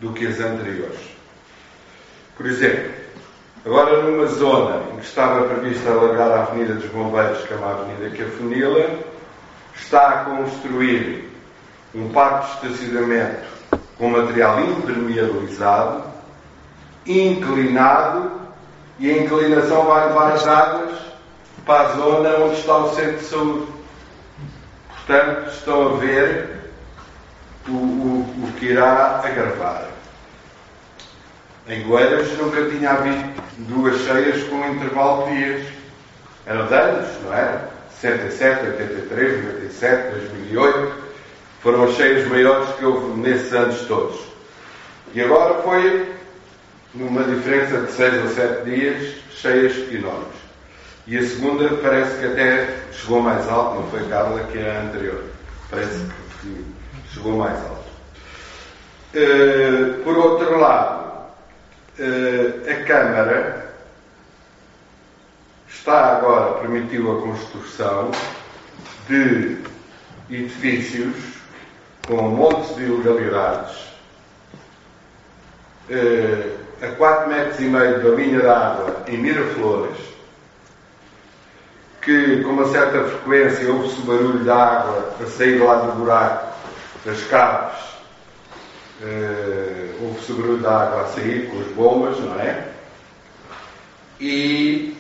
do que as anteriores. Por exemplo, agora numa zona em que estava prevista alargar a Avenida dos Bombeiros, que é uma avenida que afunila, está a construir um parque de estacionamento com material impermeabilizado, inclinado, e a inclinação vai levar as águas para a zona onde está o centro de saúde. Portanto, estão a ver o, o, o que irá agravar. Em Goeiras nunca tinha havido duas cheias com um intervalo de dias. Eram de anos, não era? 67, 83, 97, 2008. Foram as cheias maiores que houve nesses anos todos. E agora foi, numa diferença de 6 ou 7 dias, cheias enormes. E a segunda parece que até chegou mais alto, não foi Carla, que a anterior. Parece que chegou mais alto. Uh, por outro lado, a Câmara está agora, permitiu a construção de edifícios com montes de ilegalidades uh, a 4 metros e meio da linha d'água em Miraflores, que com uma certa frequência ouve-se o barulho da água a sair lá do buraco das caves uh, houve seguro de água a sair com as bombas, não é? E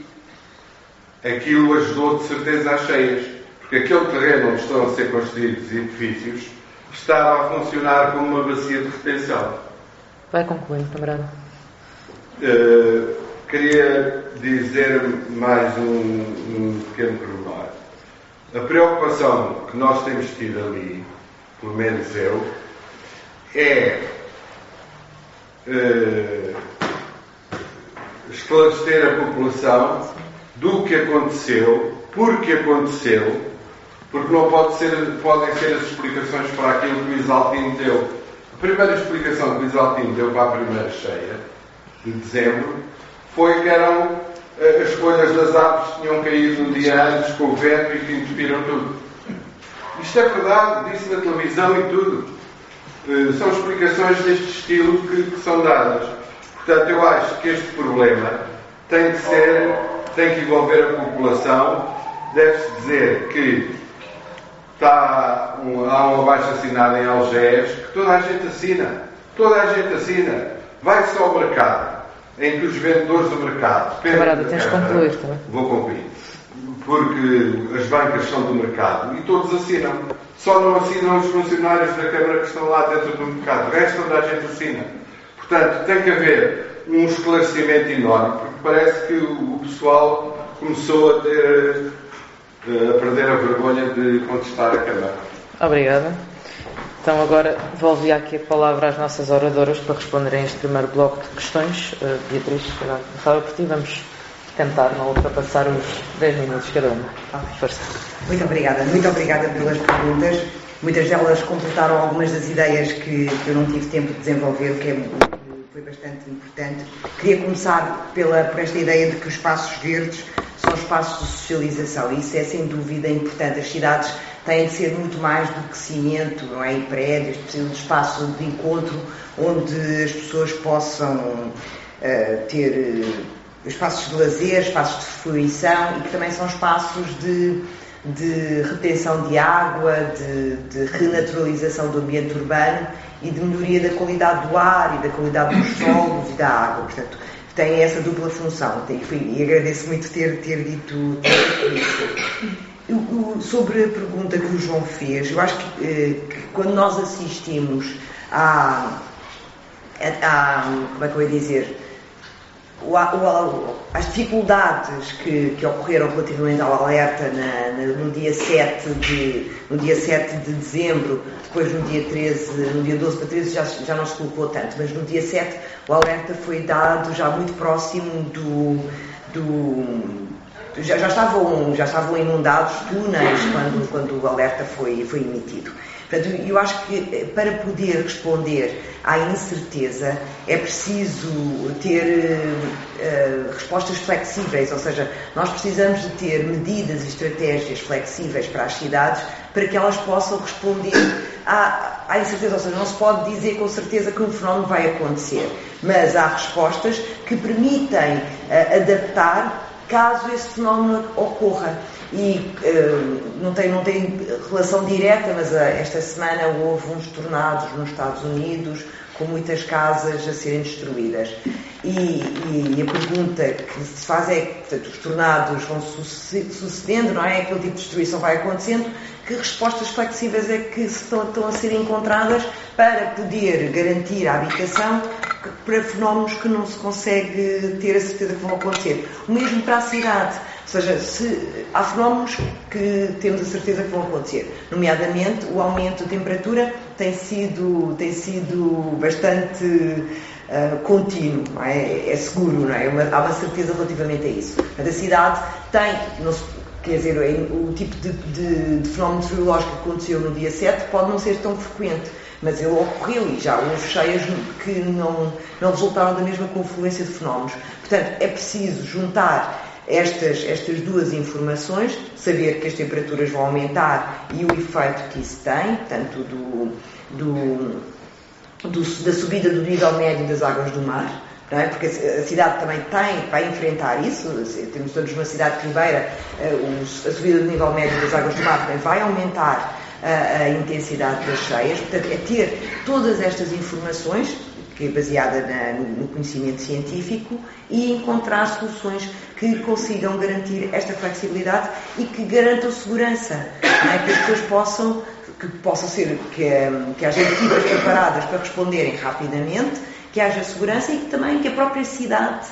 aquilo ajudou de certeza às cheias, porque aquele terreno onde estão a ser construídos edifícios estava a funcionar como uma bacia de retenção. Vai concluindo, camarada. Uh, queria dizer mais um, um pequeno pormenor. A preocupação que nós temos tido ali, pelo menos eu, é uh, esclarecer a população do que aconteceu, porque aconteceu, porque não pode ser, podem ser as explicações para aquilo que o Isaltino deu. A primeira explicação que o Isaltino deu para a primeira cheia de dezembro foi que eram eh, as folhas das árvores que tinham caído um dia antes com o vento e que entupiram tudo. Isto é verdade, disse na televisão e tudo. Eh, são explicações deste estilo que, que são dadas. Portanto, eu acho que este problema tem que ser, tem que envolver a população. Deve-se dizer que está um, há um abaixo assinado em Algés que toda a gente assina. Toda a gente assina. Vai-se ao mercado, em que os vendedores do mercado. Camarada, tens de concluir, tá? Vou concluir. Porque as bancas são do mercado e todos assinam. Só não assinam os funcionários da Câmara que estão lá dentro do mercado. O resto toda a gente assina. Portanto, tem que haver um esclarecimento enorme, porque parece que o pessoal começou a ter a perder a vergonha de contestar a Câmara. Obrigada. Então agora devolvi aqui a palavra às nossas oradoras para responderem este primeiro bloco de questões. Uh, Beatriz, começava por ti, vamos tentar não ultrapassar os 10 minutos cada uma. Força. Muito obrigada, muito obrigada pelas perguntas. Muitas delas completaram algumas das ideias que, que eu não tive tempo de desenvolver, que é, foi bastante importante. Queria começar pela, por esta ideia de que os espaços verdes são espaços de socialização. Isso é sem dúvida importante. As cidades têm de ser muito mais do que cimento, não é? E prédios, precisam de espaço de encontro onde as pessoas possam uh, ter uh, espaços de lazer, espaços de fruição e que também são espaços de, de retenção de água, de, de renaturalização do ambiente urbano e de melhoria da qualidade do ar e da qualidade dos solos e da água. Portanto, tem essa dupla função. Tem, e agradeço muito ter, ter dito, ter isso. Eu, sobre a pergunta que o João fez, eu acho que, eh, que quando nós assistimos a, a, como é que eu ia dizer, o, o, as dificuldades que, que, ocorreram relativamente ao alerta na, na, no, dia 7 de, no dia 7 de dezembro, depois no dia 13, no dia 12 para 13 já, já não se colocou tanto, mas no dia 7 o alerta foi dado já muito próximo do. do já, já, estavam, já estavam inundados túneis quando, quando o alerta foi, foi emitido. Portanto, eu acho que eh, para poder responder à incerteza é preciso ter uh, respostas flexíveis, ou seja, nós precisamos de ter medidas e estratégias flexíveis para as cidades para que elas possam responder à, à incerteza. Ou seja, não se pode dizer com certeza que um fenómeno vai acontecer, mas há respostas que permitem uh, adaptar caso esse fenómeno ocorra e uh, não, tem, não tem relação direta, mas uh, esta semana houve uns tornados nos Estados Unidos com muitas casas a serem destruídas. E, e, e a pergunta que se faz é, portanto, os tornados vão sucedendo, não é? Aquele tipo de destruição vai acontecendo, que respostas flexíveis é que estão, estão a ser encontradas para poder garantir a habitação para fenómenos que não se consegue ter a certeza que vão acontecer. O mesmo para a cidade. Seja, se, há fenómenos que temos a certeza que vão acontecer, nomeadamente o aumento da temperatura tem sido, tem sido bastante uh, contínuo, é? é seguro, não é? Uma, há uma certeza relativamente a isso. A cidade tem, não se, quer dizer, o tipo de, de, de fenómeno meteorológico que aconteceu no dia 7 pode não ser tão frequente mas ele ocorreu e já houve cheias que não, não resultaram da mesma confluência de fenómenos. Portanto, é preciso juntar estas, estas duas informações, saber que as temperaturas vão aumentar e o efeito que isso tem, tanto do, do, do, da subida do nível médio das águas do mar, é? porque a cidade também tem, vai enfrentar isso, temos todos uma cidade ribeira, eh, a subida do nível médio das águas do mar também vai aumentar a, a intensidade das cheias. Portanto, é ter todas estas informações que é baseada na, no conhecimento científico, e encontrar soluções que consigam garantir esta flexibilidade e que garantam segurança, é? que as pessoas possam, que possam ser, que, que haja equipas preparadas para responderem rapidamente, que haja segurança e que também que a própria cidade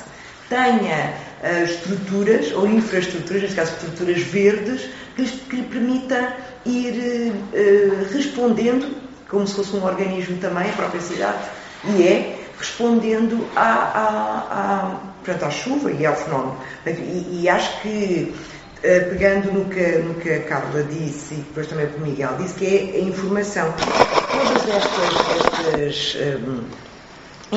tenha uh, estruturas ou infraestruturas, neste caso estruturas verdes, que, que lhe permita ir uh, respondendo, como se fosse um organismo também, a própria cidade, e é respondendo à, à, à, portanto, à chuva e ao fenómeno. E, e acho que, eh, pegando no que, no que a Carla disse e depois também o que o Miguel disse, que é a informação. Todas estas, estas um,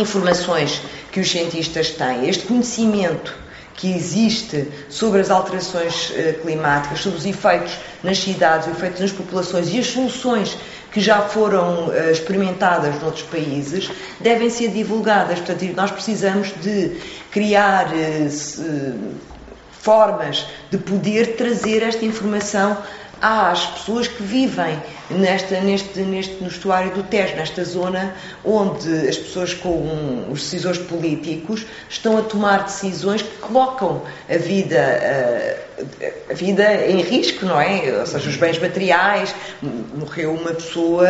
informações que os cientistas têm, este conhecimento que existe sobre as alterações uh, climáticas, sobre os efeitos nas cidades, os efeitos nas populações e as soluções que já foram uh, experimentadas noutros países devem ser divulgadas. Portanto, nós precisamos de criar uh, formas de poder trazer esta informação às pessoas que vivem nesta, neste, neste, no estuário do Tejo, nesta zona onde as pessoas com os decisores políticos estão a tomar decisões que colocam a vida, a, a vida em risco, não é? Ou seja, os bens materiais. Morreu uma pessoa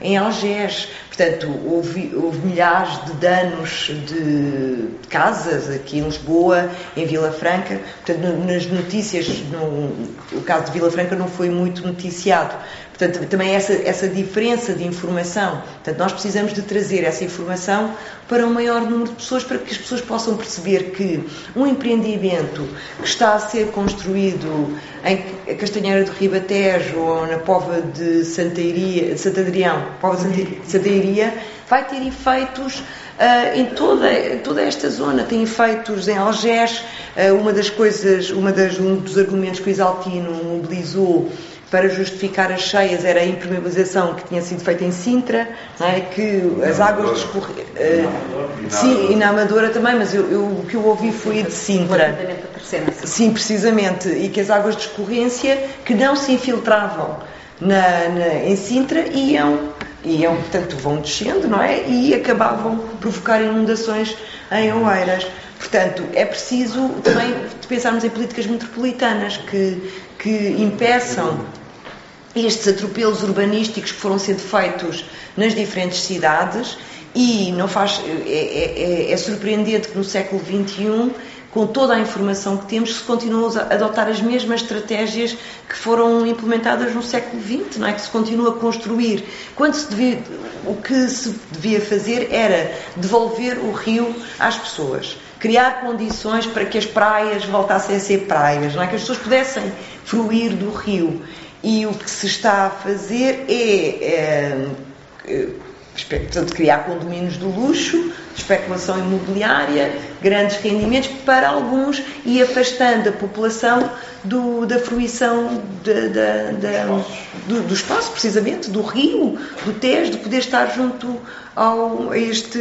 em Algés. Portanto, houve, houve milhares de danos de casas aqui em Lisboa, em Vila Franca. Portanto, nas notícias, no, o caso de Vila Franca não foi muito noticiado. Portanto, também essa, essa diferença de informação. Portanto, nós precisamos de trazer essa informação para um maior número de pessoas, para que as pessoas possam perceber que um empreendimento que está a ser construído em Castanheira do Ribatejo ou na Pova de Santeiria, Santo Adrião, Pova de Santeiria, vai ter efeitos Uh, em toda, toda esta zona, tem efeitos em Algés. Uh, uma das coisas, uma das, um dos argumentos que o Isaltino mobilizou para justificar as cheias era a impermeabilização que tinha sido feita em Sintra, é? que as águas discorriam. Uh, sim, e na Amadora também, mas eu, eu, o que eu ouvi foi de Sintra. Sim, precisamente. E que as águas de escorrência que não se infiltravam na, na, em Sintra iam, iam, portanto, vão descendo, não é? E acabavam por provocar inundações em Oeiras. Portanto, é preciso também pensarmos em políticas metropolitanas que, que impeçam estes atropelos urbanísticos que foram sendo feitos nas diferentes cidades e não faz, é, é, é, é surpreendente que no século XXI com toda a informação que temos, se continuam a adotar as mesmas estratégias que foram implementadas no século XX, não é? que se continua a construir. Quando se devia, o que se devia fazer era devolver o rio às pessoas, criar condições para que as praias voltassem a ser praias, não é? que as pessoas pudessem fruir do rio. E o que se está a fazer é, é portanto, criar condomínios de luxo, especulação imobiliária, grandes rendimentos para alguns e afastando a população do, da fruição de, de, de, do, do, espaço, precisamente, do rio, do Tejo, de poder estar junto ao, a este.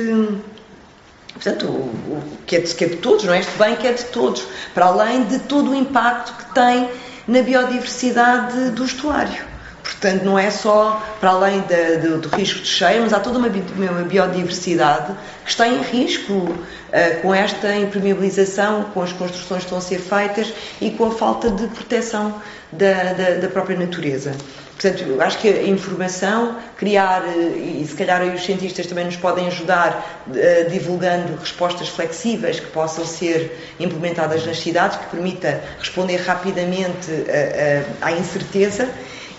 Portanto, o, o que, é de, que é de todos, não é? Este bem que é de todos, para além de todo o impacto que tem na biodiversidade do estuário. Portanto, não é só para além de, do risco de cheia, mas há toda uma, uma biodiversidade que está em risco uh, com esta impermeabilização, com as construções que estão a ser feitas e com a falta de proteção da, da, da própria natureza. Portanto, eu acho que a informação, criar, eh, e se calhar os cientistas também nos podem ajudar uh, divulgando respostas flexíveis que possam ser implementadas nas cidades, que permita responder rapidamente uh, à incerteza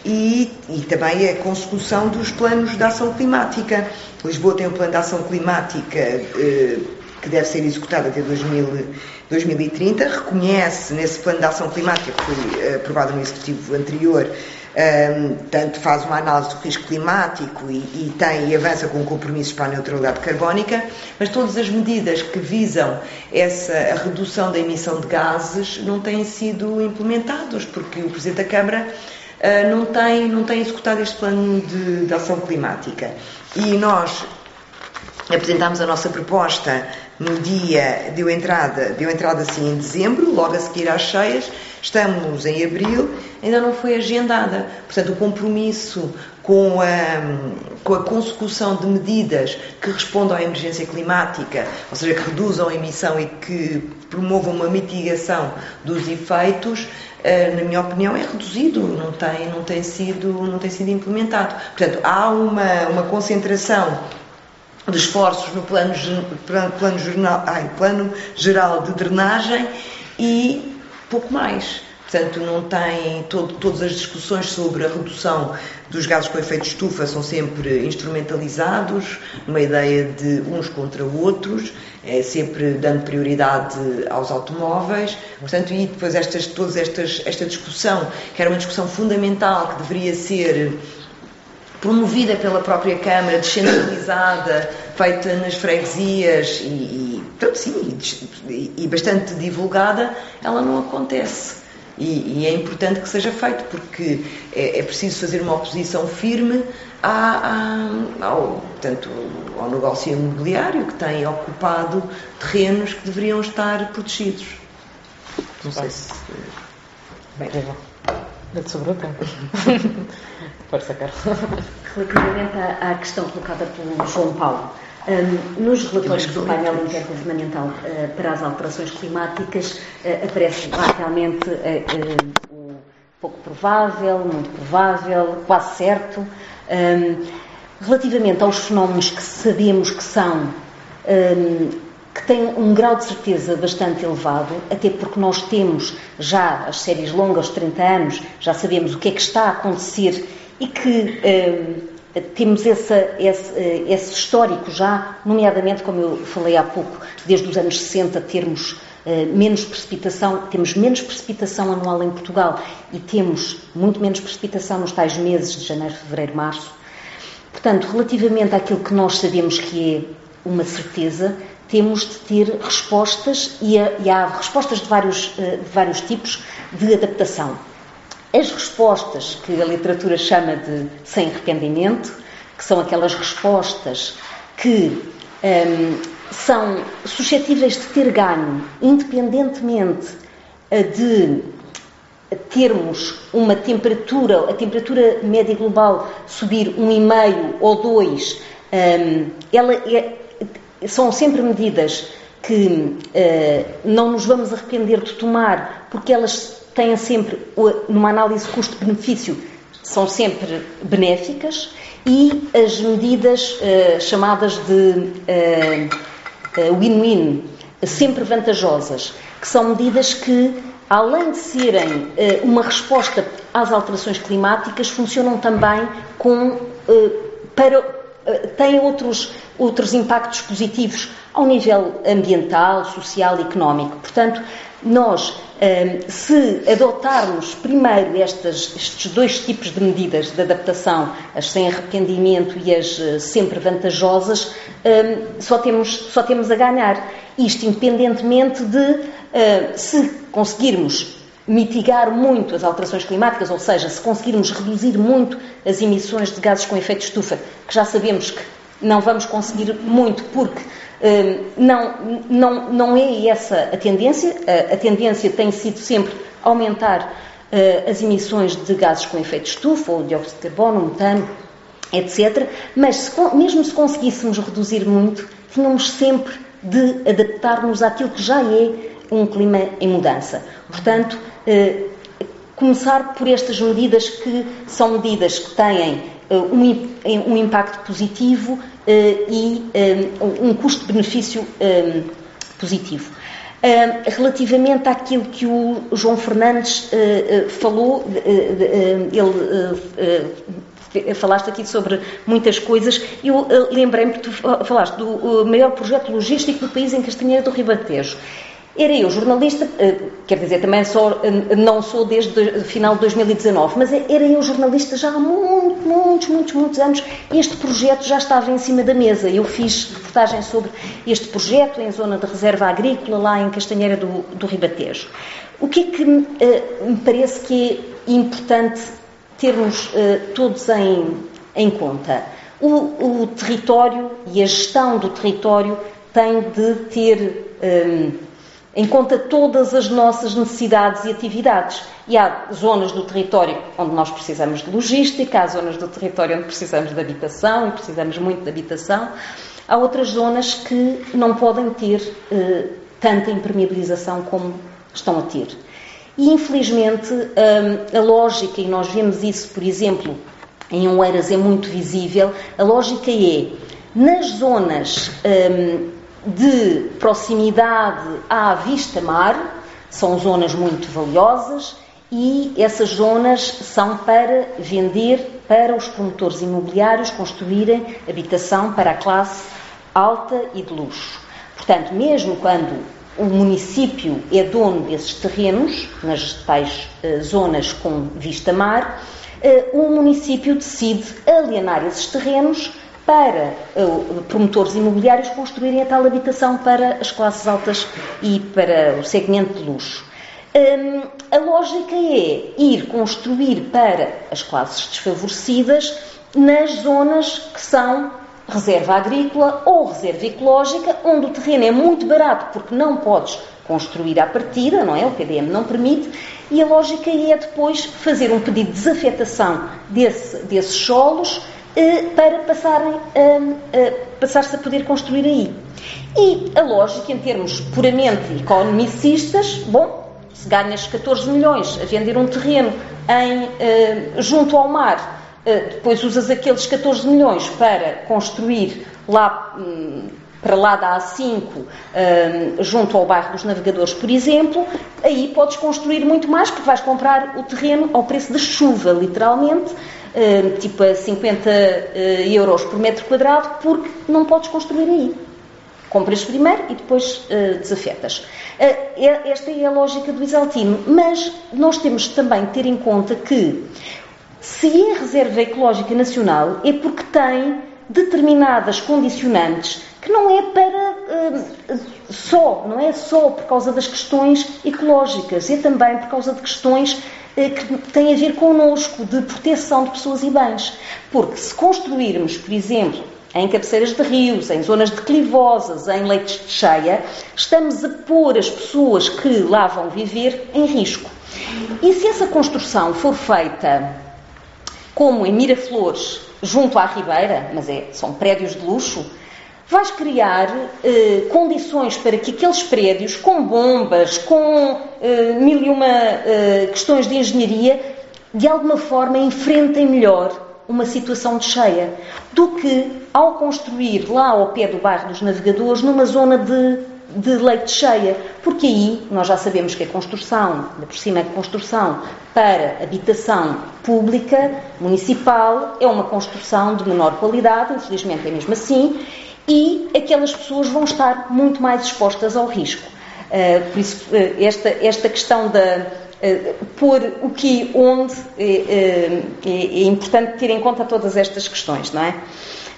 e, e, também a consecução dos planos de ação climática. Lisboa tem um plano de ação climática eh, que deve ser executado até 2000, 2030, reconhece nesse plano de ação climática que foi eh, aprovado no Executivo anterior, um, tanto faz uma análise do risco climático e, e, tem e avança com compromissos para a neutralidade carbónica, mas todas as medidas que visam essa a redução da emissão de gases não têm sido implementadas, porque o Presidente da Câmara uh, não, tem, não tem executado este plano de, de ação climática. E nós apresentámos a nossa proposta no dia, deu entrada, deu entrada assim em dezembro, logo a seguir às cheias, Estamos em abril, ainda não foi agendada. Portanto, o compromisso com a, com a consecução de medidas que respondam à emergência climática, ou seja, que reduzam a emissão e que promovam uma mitigação dos efeitos, eh, na minha opinião, é reduzido, não tem, não tem, sido, não tem sido implementado. Portanto, há uma, uma concentração de esforços no plano, plano, jornal, ai, plano geral de drenagem e pouco mais. Portanto, não tem todo, todas as discussões sobre a redução dos gases com efeito de estufa são sempre instrumentalizados, numa ideia de uns contra outros, é sempre dando prioridade aos automóveis. Portanto, e depois estas, todas estas, esta discussão, que era uma discussão fundamental, que deveria ser promovida pela própria Câmara, descentralizada, feita nas freguesias e, e, portanto, sim, e, bastante divulgada, ela não acontece. E, e, é importante que seja feito, porque é, é preciso fazer uma oposição firme à, à, ao, portanto, ao negócio imobiliário que tem ocupado terrenos que deveriam estar protegidos. Não sei se. Bem, é sobrou tempo. Força, Carlos. Relativamente à, à questão colocada pelo João Paulo, um, nos relatórios do painel intergovernamental uh, para as alterações climáticas uh, aparece lá realmente uh, pouco provável, muito provável, quase certo. Um, relativamente aos fenómenos que sabemos que são, um, que têm um grau de certeza bastante elevado, até porque nós temos já as séries longas, 30 anos, já sabemos o que é que está a acontecer e que temos essa, esse, eh, esse, histórico já, nomeadamente, como eu falei há pouco, desde os anos 60 termos uh, menos precipitação, temos menos precipitação anual em Portugal e temos muito menos precipitação nos tais meses de janeiro, fevereiro, março. Portanto, relativamente àquilo que nós sabemos que é uma certeza, temos de ter respostas e, e há respostas de vários, uh, de vários tipos de adaptação. As respostas que a literatura chama de sem arrependimento, que são aquelas respostas que hum, são suscetíveis de ter ganho, independentemente eh, de termos uma temperatura, a temperatura média global subir um e meio ou dois, hum, ela é, são sempre medidas que uh, não nos vamos arrepender de tomar, porque elas têm sempre, numa análise custo-benefício, são sempre benéficas e as medidas uh, chamadas de uh, win-win, uh, sempre vantajosas, que são medidas que, além de serem uma resposta às alterações climáticas, funcionam também com, para, têm outros, outros impactos positivos ao nível ambiental, social e económico. Portanto, nós, se adotarmos primeiro estas, estes dois tipos de medidas de adaptação, as sem arrependimento e as eh, sempre vantajosas, só temos, só temos a ganhar. Isto independentemente de se conseguirmos mitigar muito as alterações climáticas, ou seja, se conseguirmos reduzir muito as emissões de gases com efeito de estufa, que já sabemos que não vamos conseguir muito porque não, não, não é essa a tendência. A, tendência tem sido sempre aumentar uh, as emissões de gases com efeito estufa, ou dióxido de carbono, metano, etc. Mas se, mesmo se conseguíssemos reduzir muito, tínhamos sempre de adaptar-nos àquilo que já é um clima em mudança. Portanto, uh, começar por estas medidas que são medidas que têm uh, um, impacto positivo eh, e eh, um custo-benefício eh, positivo. Relativamente àquilo que o João Fernandes falou, ele falaste aqui sobre muitas coisas. Eu lembrei-me que tu falaste do maior projeto logístico do país em Castanheira do Ribatejo. Era eu jornalista, eh, quer dizer, também eh, não sou desde o final de 2019, mas era eu jornalista já há muitos, muitos, muitos, muitos anos. Este projeto já estava em cima da mesa. Eu fiz reportagem sobre este projeto em zona de reserva agrícola, lá em Castanheira do, do Ribatejo. O que é que uh, me parece que é importante termos todos em, em conta? O, o, território e a gestão do território tem de ter. Um, em conta todas as nossas necessidades e atividades. E há zonas do território onde nós precisamos de logística, há zonas do território onde precisamos de habitação e precisamos muito de habitação. Há outras zonas que não podem ter eh, tanta impermeabilização como estão a ter. E, infelizmente, hum, a lógica, e nós vemos isso, por exemplo, em Oeiras é muito visível, a lógica é, nas zonas hum, de proximidade à vista-mar, são zonas muito valiosas e essas zonas são para vender para os promotores imobiliários construírem habitação para a classe alta e de luxo. Portanto, mesmo quando o município é dono desses terrenos, nas tais uh, zonas com vista mar, uh, o município decide alienar esses terrenos para uh, promotores imobiliários construírem a tal habitação para as classes altas e para o segmento de luxo. Um, a lógica é ir construir para as classes desfavorecidas nas zonas que são reserva agrícola ou reserva ecológica, onde o terreno é muito barato porque não podes construir à partida, não é? O PDM não permite, e a lógica é depois fazer um pedido de desafetação desse, desses solos para passarem a, passar-se a poder construir aí. E a lógica, em termos puramente economicistas, bom, se ganhas 14 milhões a vender um terreno em, eh, junto ao mar eh, depois usas aqueles 14 milhões para construir lá hum, para lá da A5, hum, junto ao bairro dos Navegadores, por exemplo, aí podes construir muito mais, porque vais comprar o terreno ao preço de chuva, literalmente, hum, tipo a 50 eh, euros por metro quadrado, porque não podes construir aí. Compras primeiro e depois uh, desafetas. Uh, esta é a lógica do Isaltino, mas nós temos também de ter em conta que se é reserva ecológica nacional, é porque tem determinadas condicionantes que não é para uh, só, não é só por causa das questões ecológicas, é também por causa de questões uh, que têm a ver connosco, de proteção de pessoas e bens. Porque se construirmos, por exemplo, em cabeceiras de rios, em zonas declivosas, em leitos de cheia, estamos a pôr as pessoas que lá vão viver em risco. E se essa construção for feita como em Miraflores, junto à Ribeira, mas é, são prédios de luxo, vais criar eh, condições para que aqueles prédios, com bombas, com eh, mil e uma eh, questões de engenharia, de alguma forma enfrentem melhor uma situação de cheia do que ao construir lá ao pé do bairro dos Navegadores, numa zona de de leite cheia, porque aí nós já sabemos que a construção, da por cima a construção para habitação pública, municipal, é uma construção de menor qualidade, infelizmente é mesmo assim, e aquelas pessoas vão estar muito mais expostas ao risco. Uh, por isso, uh, esta, esta questão da uh, pôr o que onde é, é importante ter em conta todas estas questões, não é?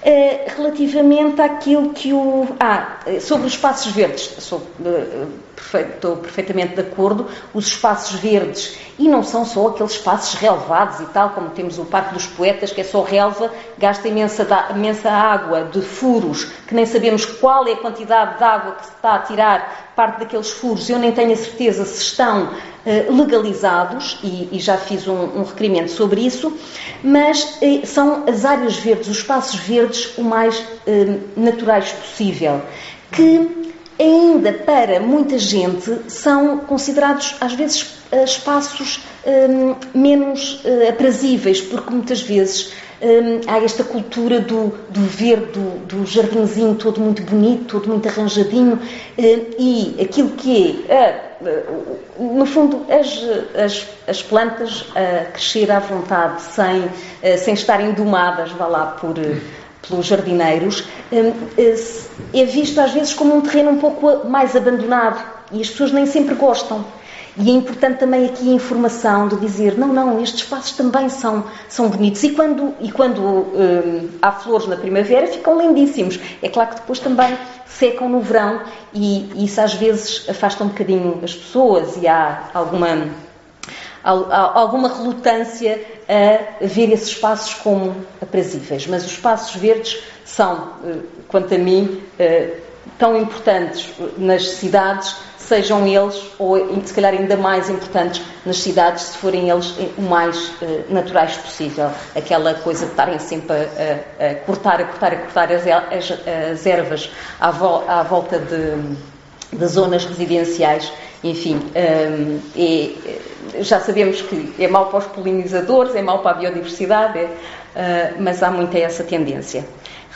Eh, relativamente àquilo que o. Ah, sobre os espaços verdes, uh, estou perfeitamente de acordo, os espaços verdes, e não são só aqueles espaços relevados e tal, como temos o Parque dos Poetas, que é só relva, gasta imensa, imensa água de furos, que nem sabemos qual é a quantidade de água que se está a tirar parte daqueles furos, eu nem tenho a certeza se estão uh, legalizados, e, e, já fiz um, um, requerimento sobre isso, mas uh, são as áreas verdes, os espaços verdes, o mais uh, naturais possível, que ainda para muita gente são considerados às vezes espaços um, menos uh, aprazíveis, porque muitas vezes um, há esta cultura do, do verde, do, do, jardinzinho todo muito bonito, todo muito arranjadinho, uh, e aquilo que é, no fundo, as, as, as, plantas a crescer à vontade, sem, sem estarem domadas, vá lá, por pelos jardineiros, hum, é visto às vezes como um terreno um pouco mais abandonado e as pessoas nem sempre gostam. E é importante também aqui a informação de dizer, não, não, estes espaços também são, são bonitos. E quando, e quando hum, há flores na primavera, ficam lindíssimos. É claro que depois também secam no verão e isso às vezes afasta um bocadinho as pessoas e há alguma alguma relutância a ver esses espaços como aprazíveis. Mas os espaços verdes são, eh, quanto a mim, eh, tão importantes nas cidades, sejam eles, ou se calhar ainda mais importantes nas cidades, se forem eles o mais naturais possível. Aquela coisa de estarem sempre a, a, a cortar, a cortar, a cortar as, as, as ervas à, vo, à volta de, de, zonas residenciais, enfim, um, e, já sabemos que é mau para os polinizadores, é mau para a biodiversidade, é, uh, mas há muita essa tendência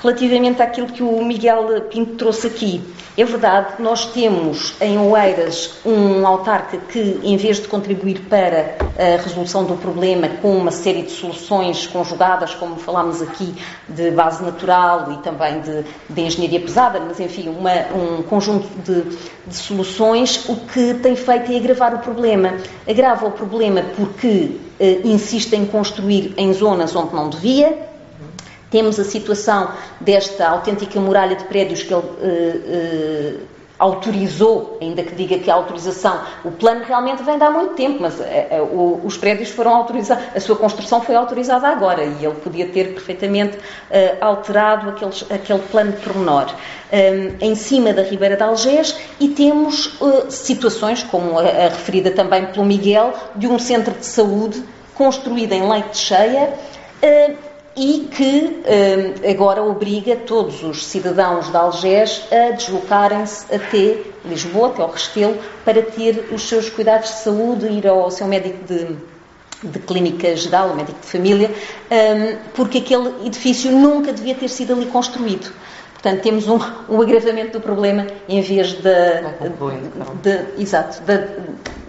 relativamente àquilo que o Miguel Pinto trouxe aqui. É verdade, nós temos em Oeiras um autarca que, em vez de contribuir para a resolução do problema com uma série de soluções conjugadas, como falámos aqui, de base natural e também de, de engenharia pesada, mas enfim, uma, um conjunto de, de soluções, o que tem feito é agravar o problema. Agrava o problema porque eh, insiste em construir em zonas onde não devia, temos a situação desta autêntica muralha de prédios que ele uh, uh, autorizou, ainda que diga que a autorização, o plano realmente vem de há muito tempo, mas uh, os prédios foram autorizados, a sua construção foi autorizada agora e ele podia ter perfeitamente alterado aqueles, aquele plano pormenor. Um, em cima da Ribeira de Algés e temos situações, como a, a referida também pelo Miguel, de um centro de saúde construído em leite cheia, e que eh, agora obriga todos os cidadãos de Algés a deslocarem-se até Lisboa, até ao Restelo, para ter os seus cuidados de saúde, ir ao seu médico de, de clínica geral, o médico de família, eh, porque aquele edifício nunca devia ter sido ali construído. Portanto, temos um, um agravamento do problema em vez de, de, de exato, de,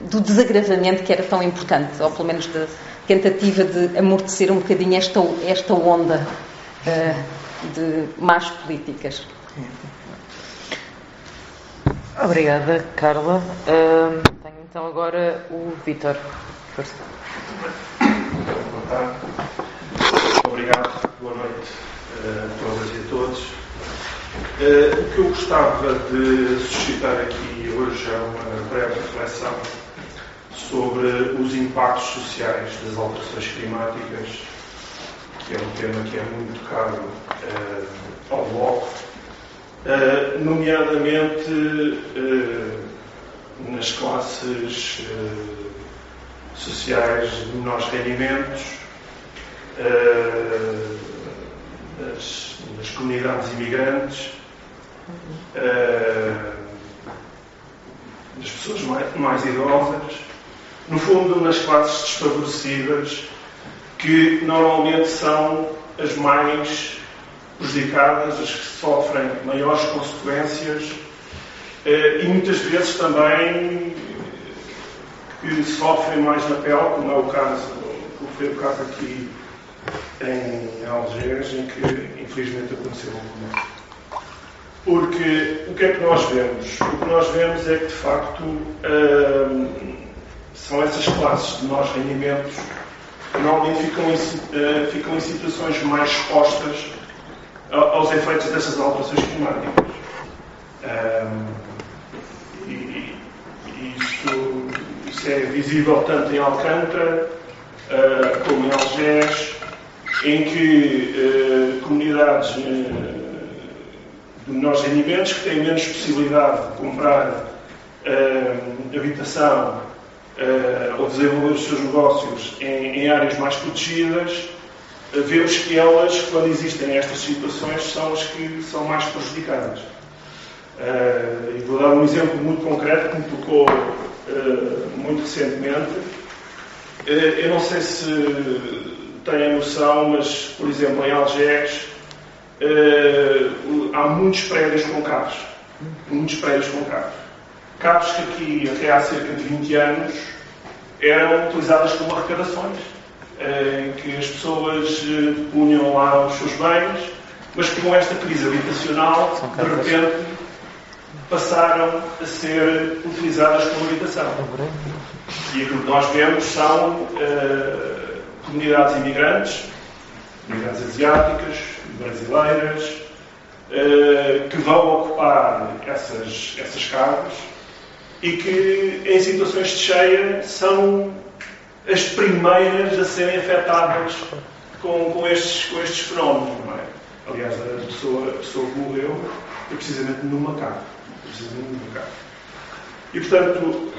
do desagravamento que era tão importante, ou pelo menos de, tentativa de amortecer um bocadinho esta, esta onda uh, de más políticas. Obrigada, Carla. Uh, tenho então agora o Vítor. Força. Obrigado. Boa noite eh, a todas e a todos. Uh, o que eu gostava de suscitar aqui hoje é uma breve reflexão sobre os impactos sociais das alterações climáticas, que é um tema que é muito caro uh, ao Bloco, uh, nomeadamente uh, nas classes sociais de menores rendimentos, nas, nas, comunidades imigrantes, nas pessoas mais, mais idosas no fundo, nas classes desfavorecidas, que normalmente são as mais prejudicadas, as que sofrem maiores consequências eh, e muitas vezes também que sofrem mais na pele, como é o caso, como foi o caso aqui em Algés, em que infelizmente aconteceu um momento. Porque o que é que nós vemos? O que nós vemos é que de facto hum, são essas classes de menores rendimentos que normalmente ficam em, uh, ficam em situações mais expostas aos efeitos dessas alterações climáticas. Um, e, e isso, isso, é visível tanto em Alcântara uh, como em Algés, em que uh, comunidades de menores rendimentos que têm menos possibilidade de comprar habitação uh, ou desenvolver os seus negócios em, em áreas mais protegidas, uh, vemos que elas, quando existem estas situações, são as que são mais prejudicadas. Uh, e vou dar um exemplo muito concreto que me tocou muito recentemente. eu não sei se têm noção, mas, por exemplo, em Algés, há muitos prédios com carros. Muitos prédios com carros carros que aqui até há cerca de 20 anos eram utilizadas como arrecadações, eh, em que as pessoas eh, punham lá os seus bens, mas com esta crise habitacional, de repente passaram a ser utilizadas como habitação. E aquilo que nós vemos são uh, comunidades imigrantes, comunidades asiáticas, brasileiras, uh, que vão ocupar essas, essas casas e que em situações de cheia são as primeiras a serem afetadas com, com, estes, com estes fenómenos. É? Aliás, a pessoa, a pessoa que morreu foi precisamente numa casa. Precisamente numa casa. E, portanto,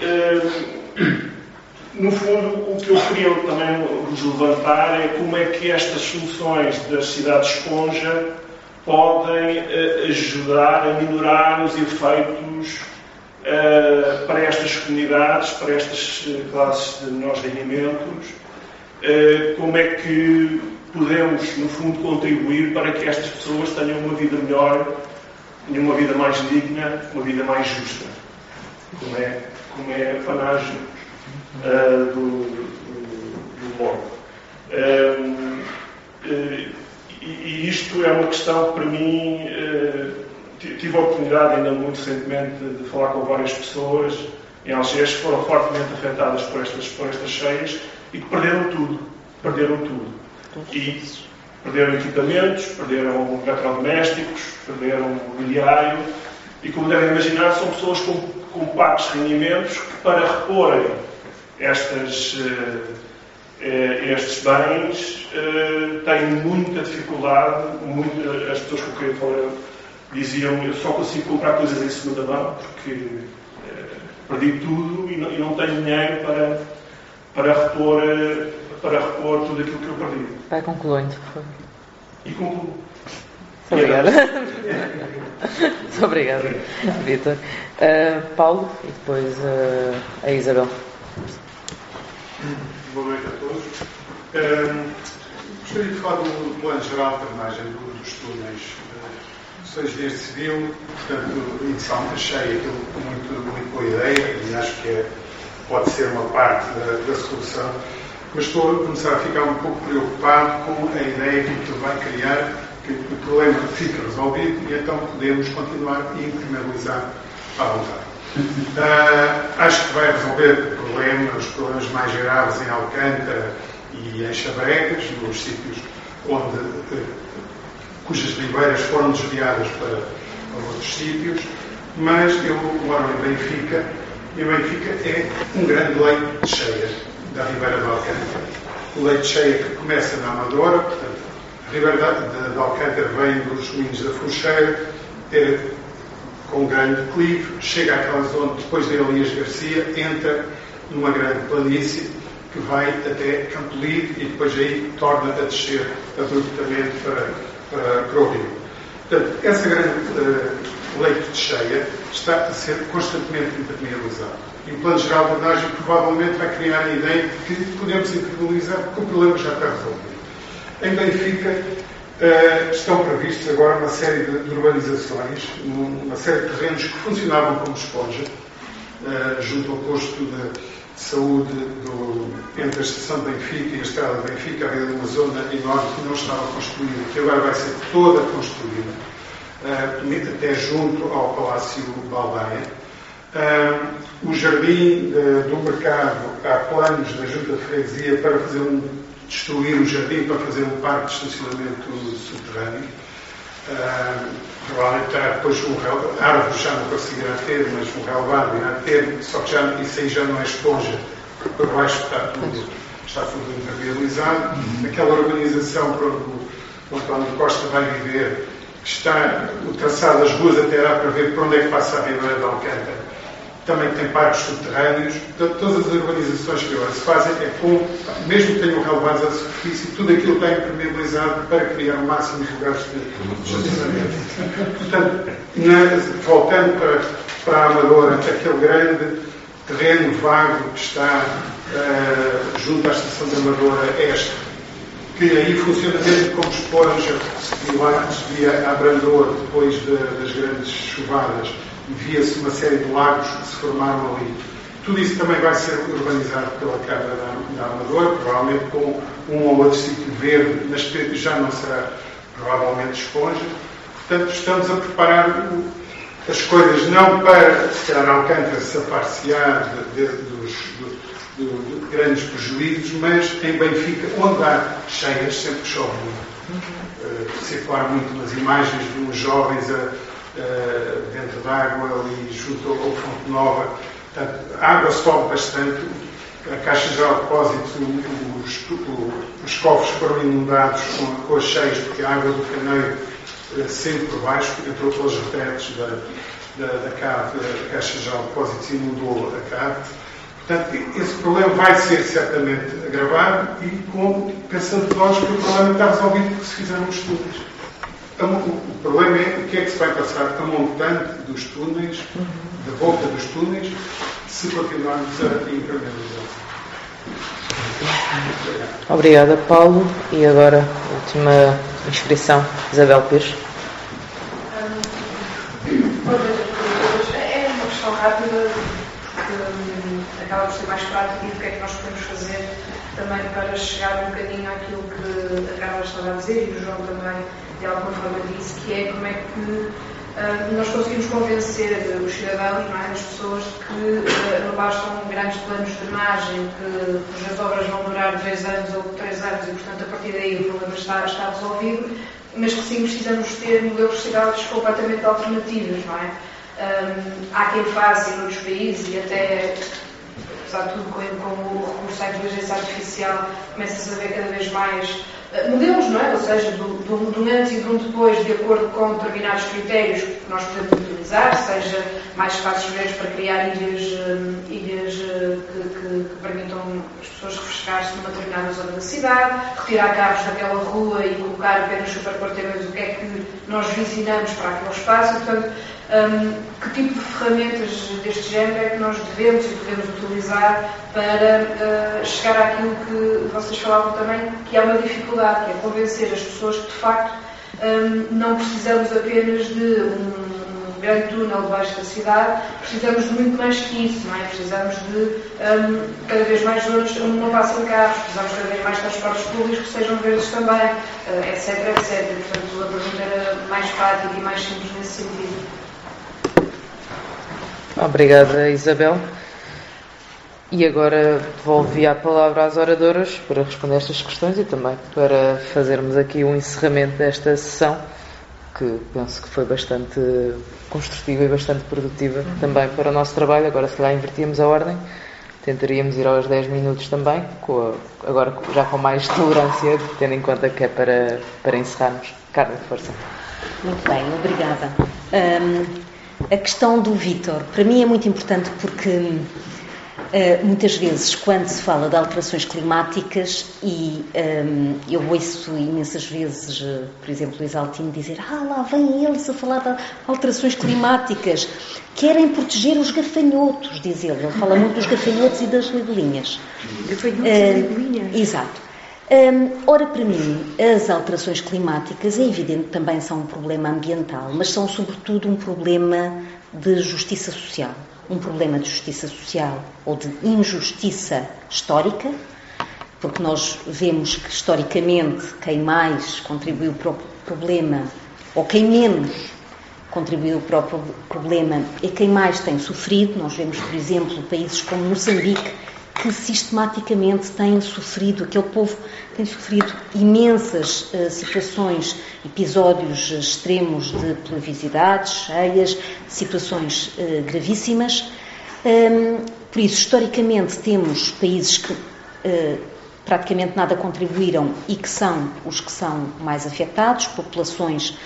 no fundo, o que eu queria também vos levantar é como é que estas soluções das cidades esponja podem ajudar a minorar os efeitos uh, para estas comunidades, para estas classes de menores rendimentos, uh, como é que podemos, no fundo, contribuir para que estas pessoas tenham uma vida melhor, tenham uma vida mais digna, uma vida mais justa, como é, como é a panagem uh, do, do, do bloco. E, e isto é uma questão que para mim tive a oportunidade, ainda muito recentemente, de falar com várias pessoas em Algés que foram fortemente afetadas por estas, por estas cheias e que perderam tudo. Perderam tudo. E perderam equipamentos, perderam eletrodomésticos, perderam mobiliário e, como devem imaginar, são pessoas com, com pagos rendimentos que, para reporem estas, uh, estes bens, uh, têm muita dificuldade. Muito, as pessoas com quem eu falei diziam eu só consigo comprar coisas em segunda mão porque eh, perdi tudo e não, e não, tenho dinheiro para, para, repor, eh, para repor tudo aquilo que eu perdi. Vai concluindo, por favor. E concluo. Obrigada. Muito obrigada, Vitor. Uh, Paulo e depois uh, a Isabel. Boa noite a todos. Uh, gostaria de falar do plano geral de imagem dos túneis dias de civil, portanto, inicialmente achei aquilo muito, muito boa ideia e acho que é, pode ser uma parte da, da, solução, mas estou a começar a ficar um pouco preocupado com a ideia que aquilo vai criar, que o problema fica resolvido e então podemos continuar a impermeabilizar à vontade. Uh, acho que vai resolver o problema, os problemas mais graves em Alcântara e em Chabregas, nos sítios onde uh, cujas ribeiras foram desviadas para, para outros sítios, mas eu moro em Benfica e Benfica é um grande leite de cheia da Ribeira de Alcântara. O leite de cheia que começa na Amadora, portanto, a Ribeira de Alcântara vem dos moinhos da Funcheira, é, com um grande declive, chega àquela zona, depois de Elias Garcia, entra numa grande planície que vai até Campolide e depois aí torna a descer abruptamente para para, para o rio. Portanto, essa grande uh, leito de cheia está a ser constantemente impermeabilizado. E o Plano Geral de Abordagem provavelmente vai criar a ideia de que podemos impermeabilizar porque o problema já está resolvido. Em Benfica uh, estão previstos agora uma série de, de, urbanizações, uma série de terrenos que funcionavam como esponja, uh, junto ao posto de saúde do, entre a estação de Benfica e a estrada de Benfica havia uma zona enorme que não estava construída, que agora vai ser toda construída, uh, até junto ao Palácio Baldaia. Uh, o jardim uh, do mercado, há planos da Junta de Freguesia para fazer um, destruir o jardim para fazer um parque de estacionamento subterrâneo. Uh, provavelmente terá depois um relevado, árvores já não conseguirá ter, mas um relevado irá ter, só que já, isso aí já não é esponja, porque por baixo está tudo, está tudo impermeabilizado. Uhum. Aquela urbanização para onde o António Costa vai viver, está o traçado das ruas até lá para ver por onde é que passa a Ribeira de Alcântara também tem parques subterrâneos. Portanto, todas as urbanizações que agora se fazem é com, mesmo que tenham relevados à superfície, tudo aquilo está impermeabilizado para criar o máximo de lugares de estacionamento. Portanto, na, voltando para, para a Amadora, aquele grande terreno vago que está uh, junto à estação da Amadora Este, que aí funciona mesmo como esponja, e lá via a Brandor, depois de, das grandes chuvadas via-se uma série de lagos que se formaram ali. Tudo isso também vai ser urbanizado pela Câmara da, Amadora, provavelmente com um ou outro sítio verde, mas que já não será provavelmente esponja. Portanto, estamos a preparar o, as coisas não para, se calhar, Alcântara safar-se-á de, de, dos, de, de, grandes prejuízos, mas em Benfica, onde há cheias, sempre chove muito. Uh, circular muito nas imagens de uns jovens a uh, dentro d'água ali junto ao Fonte Nova. Portanto, a água sobe bastante, a Caixa Geral de Depósitos, os, os cofres foram inundados com, com as cheias, porque a água do caneiro uh, sempre por baixo, entrou pelas retetes da, da, da Caixa Geral de Depósitos, inundou a CAD. Portanto, esse problema vai ser certamente agravado e com, pensando nós que o problema está resolvido porque se fizeram os túneis. O problema é o que é que se vai passar a montante dos túneis, da volta dos túneis, se continuarmos a impermeabilizar. Obrigada, Paulo. E agora, última inscrição, Isabel Pires. É uma questão rápida, porque hum, acaba por ser mais prática e o que é que nós podemos fazer também para chegar um bocadinho àquilo que a Carla estava a dizer e o João também de alguma forma disse, que é como é que uh, nós conseguimos convencer os cidadãos, é, as pessoas, que uh, não bastam grandes planos de imagem, que cujas obras vão durar dois anos ou três anos e, portanto, a partir daí o problema está, está resolvido, mas que sim precisamos ter modelos de cidades completamente alternativos, não é? Um, há quem faça em outros países e até apesar de tudo, com, o recurso à inteligência artificial, começa-se a ver cada vez mais uh, modelos, não é? Ou seja, do, do antes e do depois, de acordo com determinados critérios que nós podemos utilizar, seja mais espaços verdes para criar ilhas, uh, ilhas uh, que, que, que, permitam as pessoas refrescar-se numa determinada zona da cidade, retirar carros daquela rua e colocar apenas superporteiros o que é que nós vizinamos para aquele espaço. Portanto, um, que tipo de ferramentas deste género é que nós devemos e podemos utilizar para uh, chegar àquilo que vocês falavam também, que é uma dificuldade, que é convencer as pessoas que de facto um, não precisamos apenas de um grande túnel debaixo da cidade, precisamos de muito mais que isso, não é? Precisamos de cada vez mais zonas onde não passam carros, precisamos cada vez mais transportes públicos que sejam verdes também, uh, etc, etc. Portanto, a pergunta era mais prática e mais simples nesse sentido. Obrigada, Isabel. E agora devolvi a palavra às oradoras para responder estas questões e também para fazermos aqui um encerramento desta sessão, que penso que foi bastante construtiva e bastante produtiva também para o nosso trabalho. Agora, se calhar, invertíamos a ordem, tentaríamos ir aos 10 minutos também, a, agora já com mais tolerância, tendo em conta que é para, para encerrarmos. Carla, força. Muito bem, obrigada. Um, a questão do Vítor, para mim é muito importante porque uh, muitas vezes, quando se fala de alterações climáticas, e um, eu ouço imensas vezes, uh, por exemplo, o Exaltino dizer: Ah, lá vêm eles a falar de alterações climáticas, querem proteger os gafanhotos, diz ele. Ele fala muito dos gafanhotos e das libelinhas. Gafanhotos uh, e libelinhas. Exato. Ora, para mim, as alterações climáticas é evidente também são um problema ambiental, mas são sobretudo um problema de justiça social. Um problema de justiça social ou de injustiça histórica, porque nós vemos que historicamente quem mais contribuiu para o problema, ou quem menos contribuiu para o problema, é quem mais tem sofrido. Nós vemos, por exemplo, países como Moçambique que sistematicamente têm sofrido, aquele povo tem sofrido imensas uh, situações, episódios extremos de pluviosidades, cheias, situações uh, gravíssimas. Um, por isso, historicamente, temos países que uh, praticamente nada contribuíram e que são os que são mais afetados, populações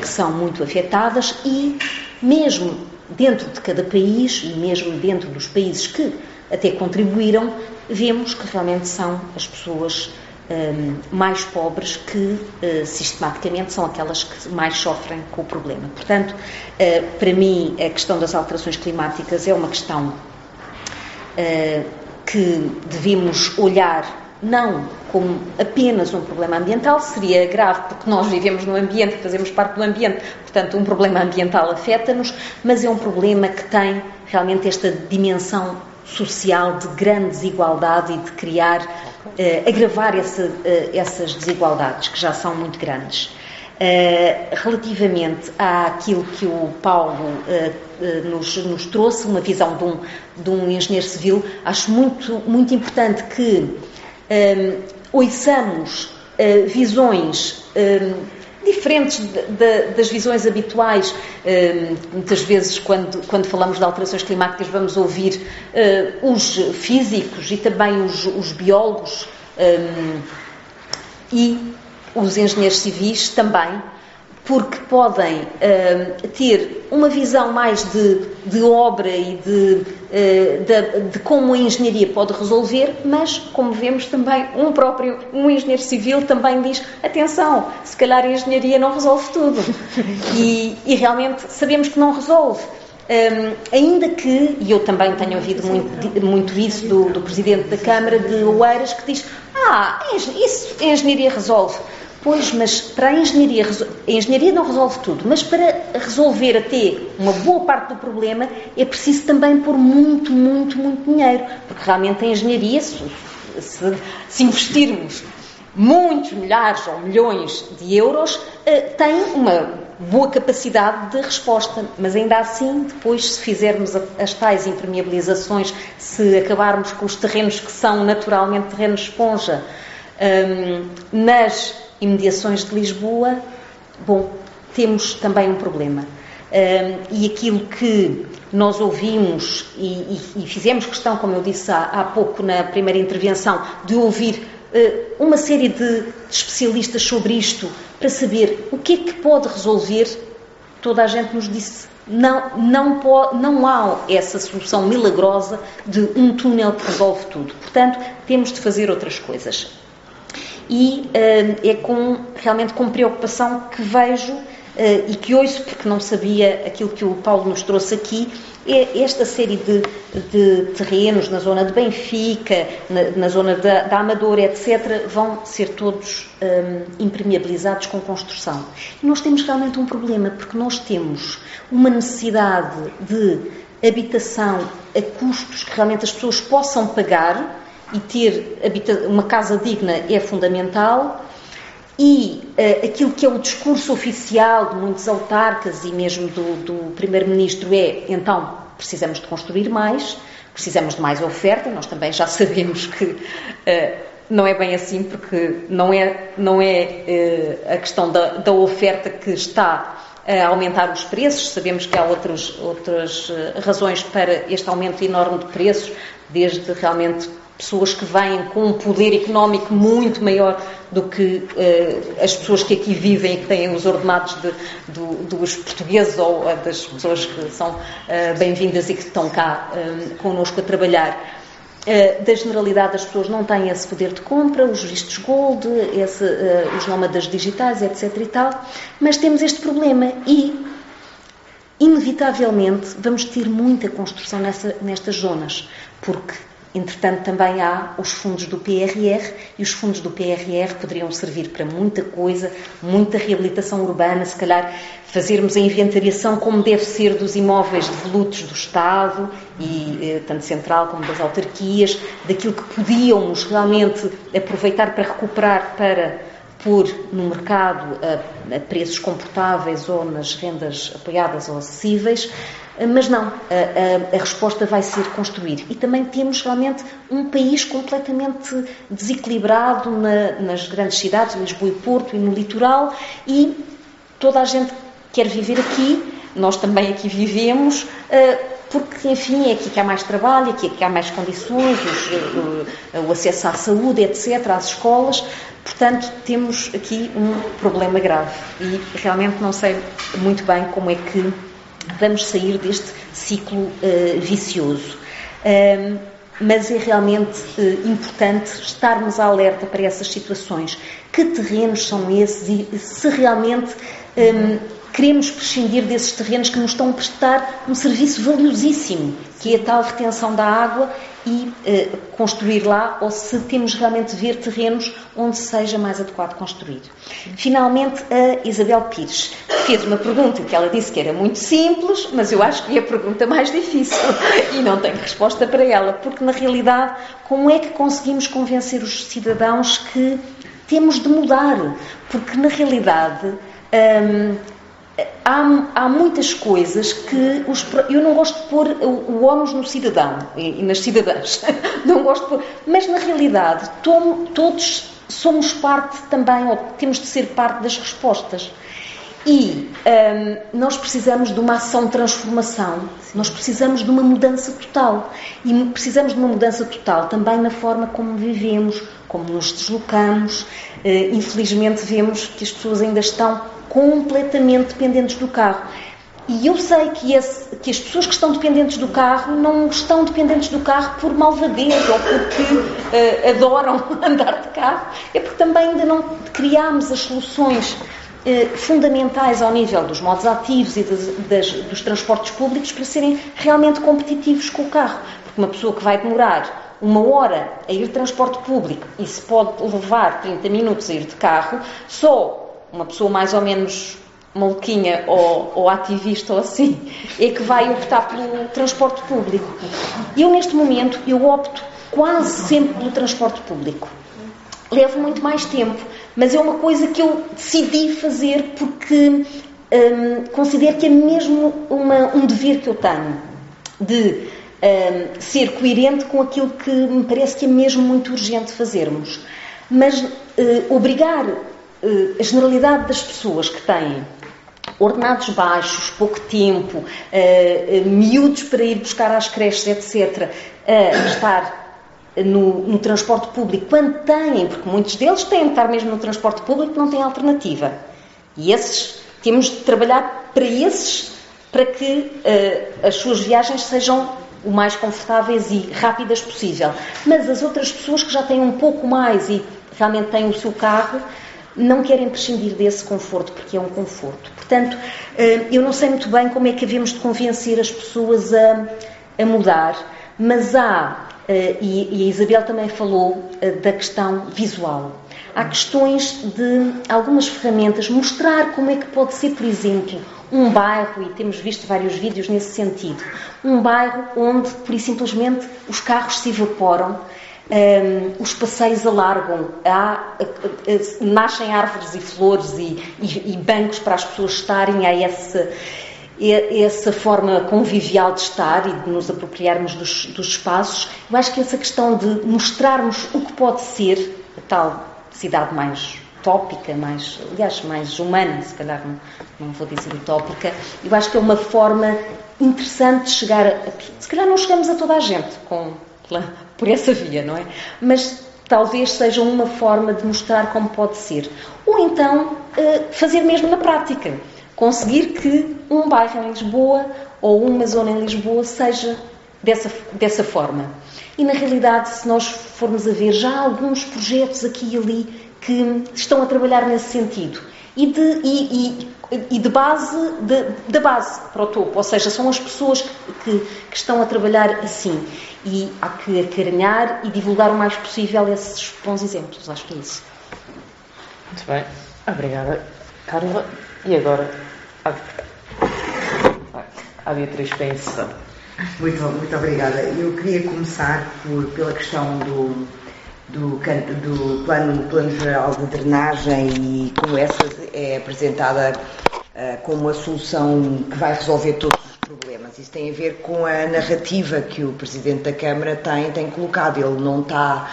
que são muito afetadas e, mesmo dentro de cada país e mesmo dentro dos países que até contribuíram, vemos que realmente são as pessoas um, mais pobres que uh, sistematicamente são aquelas que mais sofrem com o problema. Portanto, uh, para mim, a questão das alterações climáticas é uma questão uh, que devemos olhar não como apenas um problema ambiental, seria grave porque nós vivemos no ambiente, fazemos parte do ambiente, portanto, um problema ambiental afeta-nos, mas é um problema que tem realmente esta dimensão social de grande desigualdade e de criar, uh, agravar essa, uh, essas desigualdades que já são muito grandes. Uh, relativamente àquilo que o Paulo nos, nos, trouxe, uma visão de um, de um, engenheiro civil, acho muito, muito importante que um, ouçamos visões um, diferentes de, de, das visões habituais. Uh, muitas vezes, quando, quando falamos de alterações climáticas, vamos ouvir uh, os físicos e também os, os biólogos um, e os engenheiros civis também, porque podem ter uma visão mais de, de obra e de, de, de, como a engenharia pode resolver, mas, como vemos também, um próprio, um engenheiro civil também diz, atenção, se calhar a engenharia não resolve tudo. E, e realmente sabemos que não resolve. Um, ainda que, e eu também tenho ouvido muito, muito isso do, do Presidente da Câmara de Oeiras, que diz, ah, isso a engenharia resolve. Pois, mas para a engenharia, a engenharia não resolve tudo, mas para resolver até uma boa parte do problema é preciso também pôr muito, muito, muito dinheiro, porque realmente a engenharia, se, se, se investirmos muitos milhares ou milhões de euros, eh, tem uma boa capacidade de resposta, mas ainda assim, depois, se fizermos as tais impermeabilizações, se acabarmos com os terrenos que são naturalmente terrenos esponja, um, nas imediações de Lisboa, bom, temos também um problema. Um, e aquilo que nós ouvimos e, e, e, fizemos questão, como eu disse há, há pouco na primeira intervenção, de ouvir uh, uma série de, de especialistas sobre isto para saber o que é que pode resolver, toda a gente nos disse não, não, pode, não há essa solução milagrosa de um túnel que resolve tudo. Portanto, temos de fazer outras coisas e uh, é com, realmente com preocupação que vejo uh, e que ouço, porque não sabia aquilo que o Paulo nos trouxe aqui, é esta série de, de terrenos na zona de Benfica, na, na zona da, da, Amadora, etc., vão ser todos um, eh, impermeabilizados com construção. E nós temos realmente um problema, porque nós temos uma necessidade de habitação a custos que realmente as pessoas possam pagar, e ter uma casa digna é fundamental. E uh, aquilo que é o discurso oficial de muitos autarcas e mesmo do, do Primeiro-Ministro é: então, precisamos de construir mais, precisamos de mais oferta. Nós também já sabemos que uh, não é bem assim, porque não é, não é uh, a questão da, da oferta que está a aumentar os preços. Sabemos que há outros, outras razões para este aumento enorme de preços, desde realmente pessoas que vêm com um poder económico muito maior do que uh, as pessoas que aqui vivem e que têm os ordenados de, do, dos portugueses ou uh, das pessoas que são uh, bem-vindas e que estão cá uh, connosco a trabalhar. da generalidade, as pessoas não têm esse poder de compra, os vistos gold, esse, os nómadas digitais, etc. e tal, mas temos este problema e inevitavelmente vamos ter muita construção nessa, nestas zonas, porque Entretanto, também há os fundos do PRR e os fundos do PRR poderiam servir para muita coisa, muita reabilitação urbana, se calhar fazermos a inventariação como deve ser dos imóveis devolutos do Estado, e eh, tanto central como das autarquias, daquilo que podíamos realmente aproveitar para recuperar para pôr no mercado a, a preços comportáveis ou nas rendas apoiadas ou acessíveis, mas não, a, a, a, resposta vai ser construir. E também temos realmente um país completamente desequilibrado na, nas grandes cidades, Lisboa e Porto, e no litoral, e toda a gente quer viver aqui, nós também aqui vivemos, eh, porque, enfim, é aqui que há mais trabalho, aqui é que há mais condições, os, o acesso à saúde, etc., às escolas. Portanto, temos aqui um problema grave e realmente não sei muito bem como é que vamos sair deste ciclo uh, vicioso. Um, mas é realmente uh, importante estarmos alerta para essas situações. Que terrenos são esses e se realmente um, queremos prescindir desses terrenos que nos estão a prestar um serviço valiosíssimo, que é a tal retenção da água e eh, construir lá, ou se temos realmente ver terrenos onde seja mais adequado construir. Finalmente, a Isabel Pires fez uma pergunta que ela disse que era muito simples, mas eu acho que é a pergunta mais difícil e não tenho resposta para ela, porque na realidade, como é que conseguimos convencer os cidadãos que temos de mudar? Porque na realidade. Hum, há, há, muitas coisas que os, eu não gosto de pôr o, ónus no cidadão e, e, nas cidadãs. Não gosto de pôr, mas na realidade todos somos parte também, ou temos de ser parte das respostas. E um, nós precisamos de uma ação de transformação, nós precisamos de uma mudança total. E precisamos de uma mudança total também na forma como vivemos, como nos deslocamos. infelizmente vemos que as pessoas ainda estão completamente dependentes do carro. E eu sei que, esse, que, as pessoas que estão dependentes do carro não estão dependentes do carro por malvadez ou porque uh, adoram andar de carro, é porque também ainda não criámos as soluções uh, fundamentais ao nível dos modos ativos e das, das, dos transportes públicos para serem realmente competitivos com o carro. Porque uma pessoa que vai demorar uma hora a ir de transporte público e se pode levar 30 minutos a ir de carro, só uma pessoa mais ou menos maluquinha ou, ou, ativista ou assim, é que vai optar pelo transporte público. Eu, neste momento, eu opto quase sempre pelo transporte público. Levo muito mais tempo, mas é uma coisa que eu decidi fazer porque hum, considero que é mesmo uma, um dever que eu tenho de hum, ser coerente com aquilo que me parece que é mesmo muito urgente fazermos. Mas uh, obrigar a generalidade das pessoas que têm ordenados baixos, pouco tempo, uh, miúdos para ir buscar às creches, etc., a estar no, no, transporte público, quando têm, porque muitos deles têm de estar mesmo no transporte público, não têm alternativa. E esses, temos de trabalhar para esses, para que uh, as suas viagens sejam o mais confortáveis e rápidas possível. Mas as outras pessoas que já têm um pouco mais e realmente têm o seu carro, não querem prescindir desse conforto, porque é um conforto. Portanto, eh, eu não sei muito bem como é que havemos de convencer as pessoas a, a mudar, mas há, eh, e a Isabel também falou eh, da questão visual. Há questões de algumas ferramentas, mostrar como é que pode ser, por exemplo, um bairro, e temos visto vários vídeos nesse sentido, um bairro onde, por simplesmente, os carros se evaporam um, os passeios alargam, há, nascem árvores e flores e, e, e, bancos para as pessoas estarem, há essa, essa forma convivial de estar e de nos apropriarmos dos, dos espaços. Eu acho que essa questão de mostrarmos o que pode ser a tal cidade mais utópica, mais, aliás, mais humana, se calhar não, não vou dizer utópica, eu acho que é uma forma interessante de chegar a, se calhar não chegamos a toda a gente com por essa via, não é? Mas talvez seja uma forma de mostrar como pode ser. Ou então eh, fazer mesmo na prática. Conseguir que um bairro em Lisboa ou uma zona em Lisboa seja dessa, dessa forma. E na realidade, se nós formos a ver, já há alguns projetos aqui e ali que estão a trabalhar nesse sentido. E de, e, e, e de base, de, de, base para o topo, ou seja, são as pessoas que, que estão a trabalhar assim e há que acarinhar e divulgar o mais possível esses bons exemplos. Acho que é isso. Muito bem. Obrigada, Carla. E agora, a, a Beatriz para a Muito, muito obrigada. Eu queria começar por, pela questão do, do, do plano, plano geral de drenagem e como essa é apresentada uh, como a solução que vai resolver todos problemas. Isso tem a ver com a narrativa que o Presidente da Câmara tem, tem colocado. Ele não está,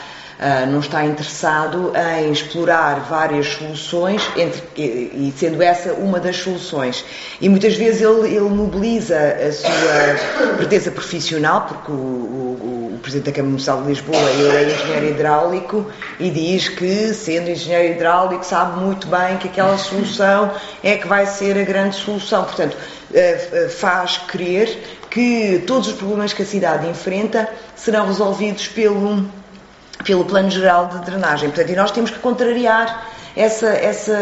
não está interessado em explorar várias soluções, entre, e sendo essa uma das soluções. E muitas vezes ele, ele mobiliza a sua presença profissional, porque o, o, o Presidente da Câmara Municipal de Lisboa ele é engenheiro hidráulico e diz que, sendo engenheiro hidráulico, sabe muito bem que aquela solução é que vai ser a grande solução. Portanto, eh, eh, faz crer que todos os problemas que a cidade enfrenta serão resolvidos pelo, pelo Plano Geral de Drenagem. Portanto, e nós temos que contrariar essa, essa,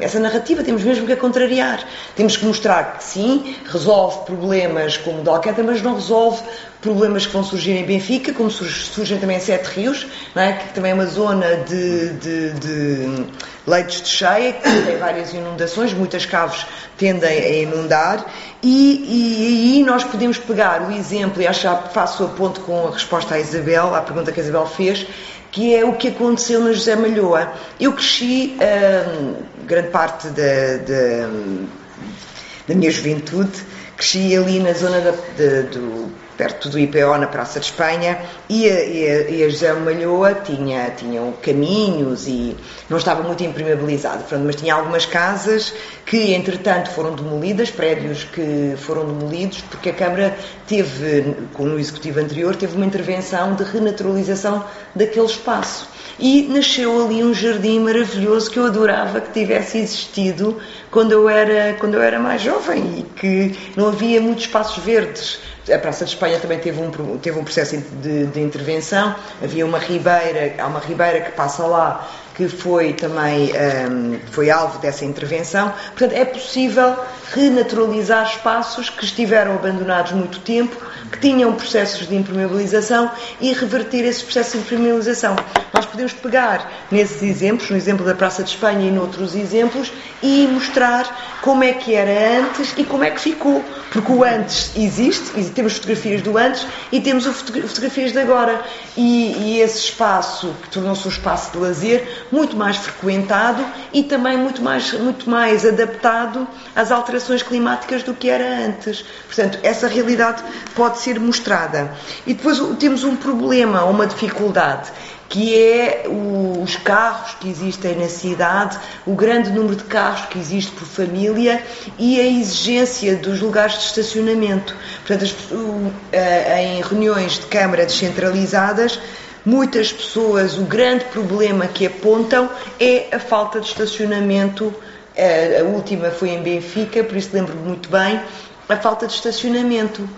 essa narrativa, temos mesmo que a contrariar. Temos que mostrar que sim, resolve problemas como o de Alcântara, mas não resolve problemas que vão surgir em Benfica, como surgem também em Sete Rios, é? que também é uma zona de, de, de leitos de cheia, que tem várias inundações, muitas caves tendem a inundar, e, aí nós podemos pegar o exemplo, e acho que faço a ponto com a resposta à Isabel, à pergunta que a Isabel fez, que é o que aconteceu na José Malhoa. Eu cresci hum, grande parte da, da, da, minha juventude, cresci ali na zona da, do perto do IPO, na Praça de Espanha, e a, e a, e a José Malhoa tinha, tinham caminhos e não estava muito impermeabilizado, mas tinha algumas casas que, entretanto, foram demolidas, prédios que foram demolidos, porque a Câmara teve, como no Executivo anterior, teve uma intervenção de renaturalização daquele espaço. E nasceu ali um jardim maravilhoso que eu adorava que tivesse existido quando eu era, quando eu era mais jovem e que não havia muitos espaços verdes. A Praça de Espanha também teve um, teve um processo de, de intervenção. Havia uma ribeira, há uma ribeira que passa lá que foi também um, foi alvo dessa intervenção. Portanto, é possível renaturalizar espaços que estiveram abandonados muito tempo, que tinham processos de impermeabilização e reverter esses processos de impermeabilização. Nós podemos pegar nesses exemplos, no exemplo da Praça de Espanha e noutros exemplos, e mostrar como é que era antes e como é que ficou. Porque o antes existe, e temos fotografias do antes e temos fotografias de agora. E, e esse espaço, que tornou-se um espaço de lazer, muito mais frequentado e também muito mais, muito mais adaptado às alterações climáticas do que era antes. Portanto, essa realidade pode ser mostrada. E depois temos um problema, uma dificuldade, que é os carros que existem na cidade, o grande número de carros que existe por família e a exigência dos lugares de estacionamento. Portanto, em reuniões de Câmara descentralizadas, muitas pessoas, o grande problema que apontam é a falta de estacionamento. Eh, a última foi em Benfica, por isso lembro-me muito bem, a falta de estacionamento.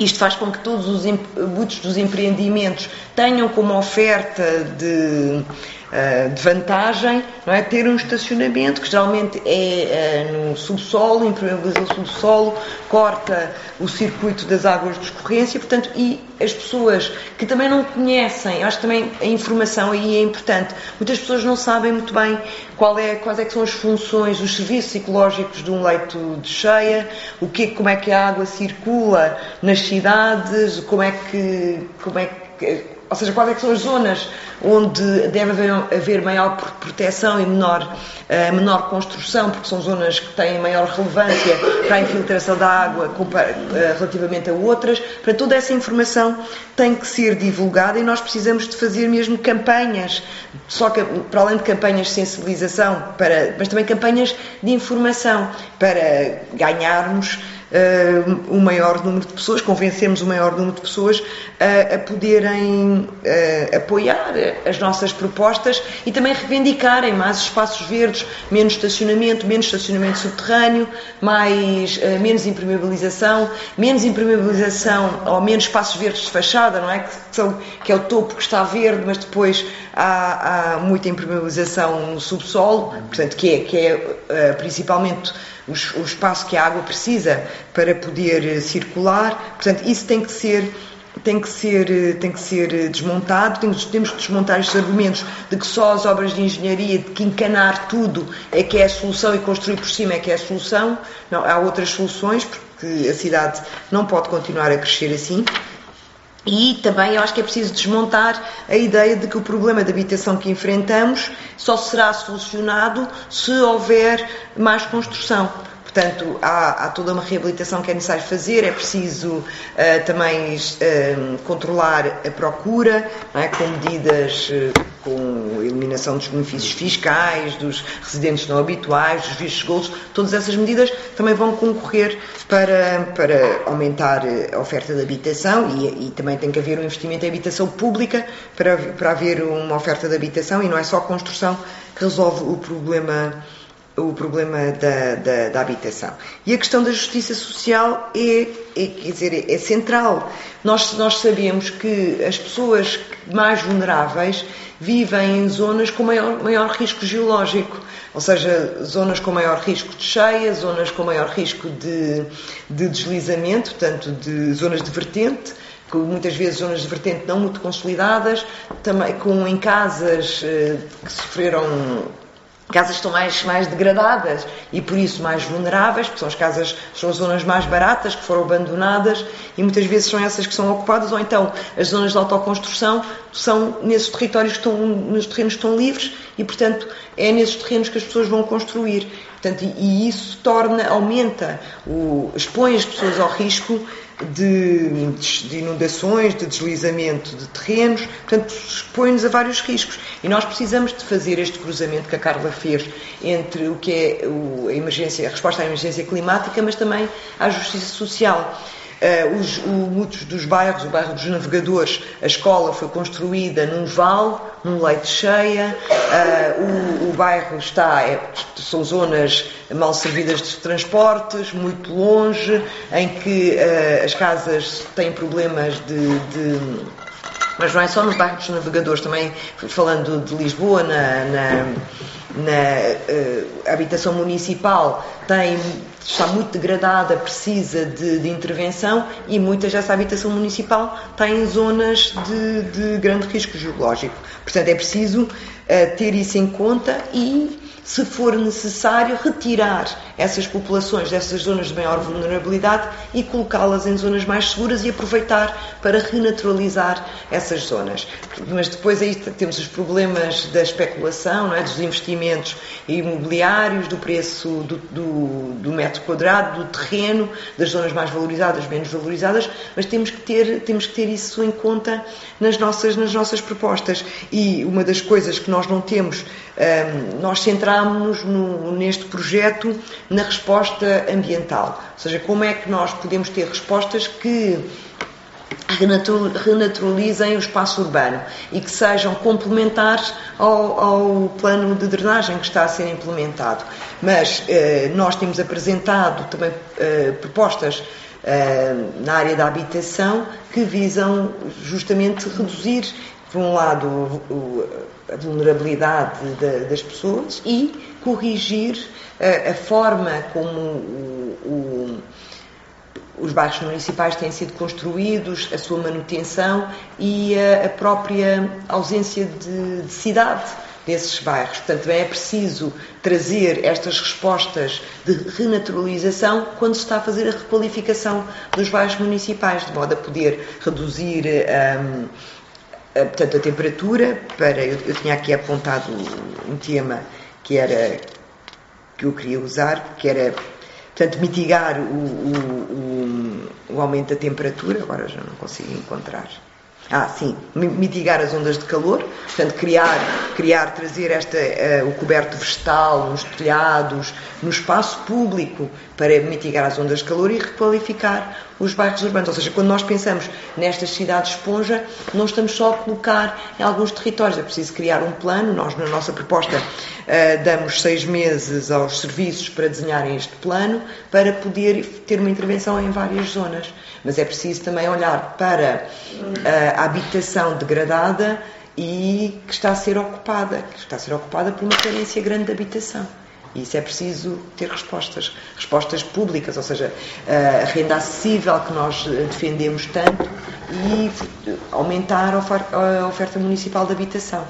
Isto faz com que todos os muitos dos empreendimentos tenham como oferta de eh, de vantagem não é? ter um estacionamento que geralmente é uh, no subsolo, impermeabiliza o subsolo, corta o circuito das águas de escorrência, portanto, e as pessoas que também não conhecem, acho que também a informação aí é importante, muitas pessoas não sabem muito bem qual é, quais é que são as funções, os serviços ecológicos de um leito de cheia, o que, como é que a água circula nas cidades, como é que, como é que ou seja, quais é são as zonas onde deve haver, maior proteção e menor, uh, menor construção, porque são zonas que têm maior relevância para a infiltração da água uh, relativamente a outras. Para toda essa informação tem que ser divulgada e nós precisamos de fazer mesmo campanhas, só que para além de campanhas de sensibilização, para, mas também campanhas de informação para ganharmos uh, um maior número de pessoas, convencemos o maior número de pessoas a, a poderem uh, apoiar as nossas propostas e também reivindicarem mais espaços verdes, menos estacionamento, menos estacionamento subterrâneo, mais, uh, menos impermeabilização, menos impermeabilização ou menos espaços verdes de fachada, não é? Que, são, que é o topo que está verde, mas depois há, há muita impermeabilização no subsolo, portanto, que é, que é principalmente o, espaço que a água precisa para poder eh, circular. Portanto, isso tem que ser tem que ser, eh, tem que ser eh, desmontado, temos, temos que desmontar estes argumentos de que só as obras de engenharia, de que encanar tudo é que é a solução e construir por cima é que é a solução. Não, há outras soluções, porque a cidade não pode continuar a crescer assim. E também acho que é preciso desmontar a ideia de que o problema de habitação que enfrentamos só será solucionado se houver mais construção. Portanto, há, há, toda uma reabilitação que é necessário fazer, é preciso uh, também uh, controlar a procura, é? com medidas, uh, com eliminação dos benefícios fiscais, dos residentes não habituais, dos vistos gols, todas essas medidas também vão concorrer para, para aumentar a oferta de habitação e, e também tem que haver um investimento em habitação pública para, para haver uma oferta de habitação e não é só a construção que resolve o problema o problema da, da, da, habitação. E a questão da justiça social é, é, quer dizer, é central. Nós, nós sabemos que as pessoas mais vulneráveis vivem em zonas com maior, maior risco geológico, ou seja, zonas com maior risco de cheia, zonas com maior risco de, de deslizamento, tanto de zonas de vertente, muitas vezes zonas de vertente não muito consolidadas, também com em casas eh, que sofreram casas estão mais, mais degradadas e por isso mais vulneráveis, porque são as casas, são as zonas mais baratas que foram abandonadas e muitas vezes são essas que são ocupadas, ou então as zonas de autoconstrução são nesses territórios que estão, nos terrenos que estão livres e, portanto, é nesses terrenos que as pessoas vão construir. Portanto, e, isso torna, aumenta, o, expõe as pessoas ao risco de, de, inundações, de deslizamento de terrenos, portanto, expõe-nos a vários riscos. E nós precisamos de fazer este cruzamento que a Carla fez entre o que é a, emergência, a resposta à emergência climática, mas também à justiça social. Uh, os, o, muitos dos bairros, o bairro dos navegadores, a escola foi construída num vale, num leito cheia, uh, o, o, bairro está, é, são zonas mal servidas de transportes, muito longe, em que uh, as casas têm problemas de, de mas não é só nos bairros dos navegadores, também falando de Lisboa, na, na, na uh, habitação municipal, tem, está muito degradada, precisa de, de, intervenção e muitas dessa habitação municipal tem zonas de, de grande risco geológico. Portanto, é preciso uh, ter isso em conta e se for necessário, retirar essas populações dessas zonas de maior vulnerabilidade e colocá-las em zonas mais seguras e aproveitar para renaturalizar essas zonas. Mas depois aí temos os problemas da especulação, é? dos investimentos imobiliários, do preço do, do, do metro quadrado, do terreno, das zonas mais valorizadas, menos valorizadas, mas temos que ter, temos que ter isso em conta nas nossas, nas nossas propostas. E uma das coisas que nós não temos, hum, nós centramos neste projeto na resposta ambiental. Ou seja, como é que nós podemos ter respostas que renaturalizem o espaço urbano e que sejam complementares ao, ao, plano de drenagem que está a ser implementado. Mas eh, nós temos apresentado também eh, propostas eh, na área da habitação que visam justamente reduzir, por um lado, o, a vulnerabilidade de, das pessoas e corrigir a, a forma como o, o, os bairros municipais têm sido construídos, a sua manutenção e a, a própria ausência de, de cidade desses bairros. Portanto, é preciso trazer estas respostas de renaturalização quando se está a fazer a requalificação dos bairros municipais, de modo a poder reduzir um, a, portanto, a temperatura para. Eu, eu tinha aqui apontado um tema que era que eu queria usar, que era, portanto, mitigar o, o, o, o aumento da temperatura, agora já não consigo encontrar. Ah, sim, mitigar as ondas de calor, portanto, criar, criar trazer esta, uh, o coberto vegetal nos telhados, no espaço público, para mitigar as ondas de calor e requalificar os bairros urbanos. Ou seja, quando nós pensamos nestas cidades esponja, não estamos só a colocar em alguns territórios, é preciso criar um plano. Nós, na nossa proposta, uh, damos seis meses aos serviços para desenharem este plano, para poder ter uma intervenção em várias zonas mas é preciso também olhar para eh, a habitação degradada e que está a ser ocupada, que está a ser ocupada por uma carência grande de habitação. E isso é preciso ter respostas, respostas públicas, ou seja, a renda acessível que nós defendemos tanto e aumentar a oferta municipal de habitação.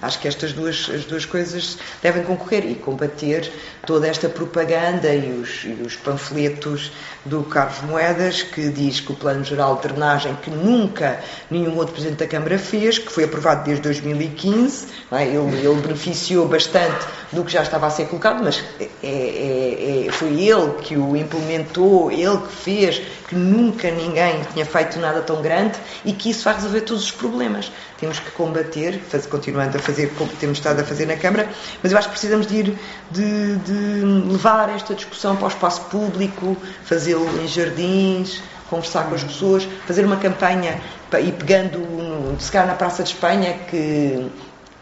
Acho que estas duas, as duas coisas devem concorrer e combater toda esta propaganda e os, e os panfletos do Carlos Moedas, que diz que o Plano Geral de Drenagem, que nunca nenhum outro Presidente da Câmara fez, que foi aprovado desde 2015, é? ele, ele, beneficiou bastante do que já estava a ser colocado, mas é, é, é, foi ele que o implementou, ele que fez, que nunca ninguém tinha feito nada tão grande e que isso vai resolver todos os problemas. Temos que combater, faz, continuando a fazer como temos estado a fazer na Câmara, mas eu acho que precisamos de ir de, de levar esta discussão para o espaço público, fazê-lo em jardins, conversar com as pessoas, fazer uma campanha e pegando, se calhar na Praça de Espanha, que,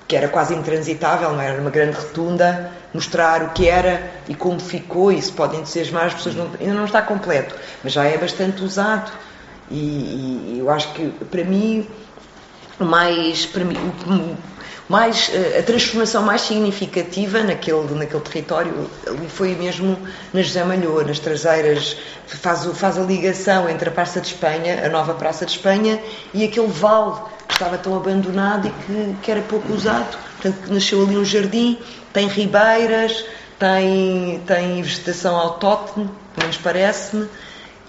que era quase intransitável, não era uma grande rotunda, mostrar o que era e como ficou, e se podem entusiasmar, as pessoas não, ainda não está completo, mas já é bastante usado. E, e eu acho que, para mim, mais, para mim, mais, eh, a transformação mais significativa naquele, naquele território foi mesmo na José Malhoa, nas traseiras, faz, faz a ligação entre a Praça de Espanha, a nova Praça de Espanha, e aquele vale que estava tão abandonado e que, que era pouco usado. Portanto, nasceu ali um jardim, tem ribeiras, tem, tem vegetação autóctone, pelo menos parece-me,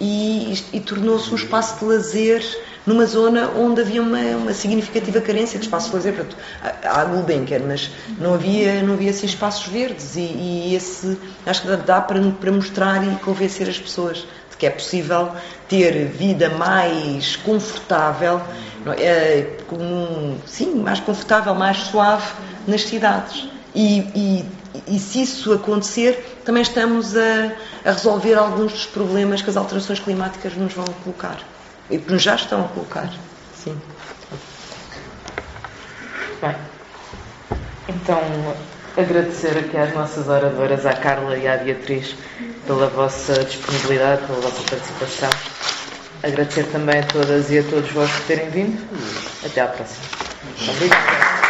e, e tornou-se um espaço de lazer numa zona onde havia uma, uma significativa carência de espaços lazer. Portanto, há a Gulbenkian, mas não havia, não havia assim, espaços verdes e, e esse acho que dá para, para mostrar e convencer as pessoas de que é possível ter vida mais confortável, é, com, sim, mais confortável, mais suave nas cidades. E, e, e, se isso acontecer, também estamos a, a, resolver alguns dos problemas que as alterações climáticas nos vão colocar. E que já estão a colocar. Sim. Bem, então agradecer aqui às nossas oradoras, à Carla e à Beatriz, pela vossa disponibilidade, pela vossa participação. Agradecer também a todas e a todos vós por terem vindo. Até à próxima. Obrigada.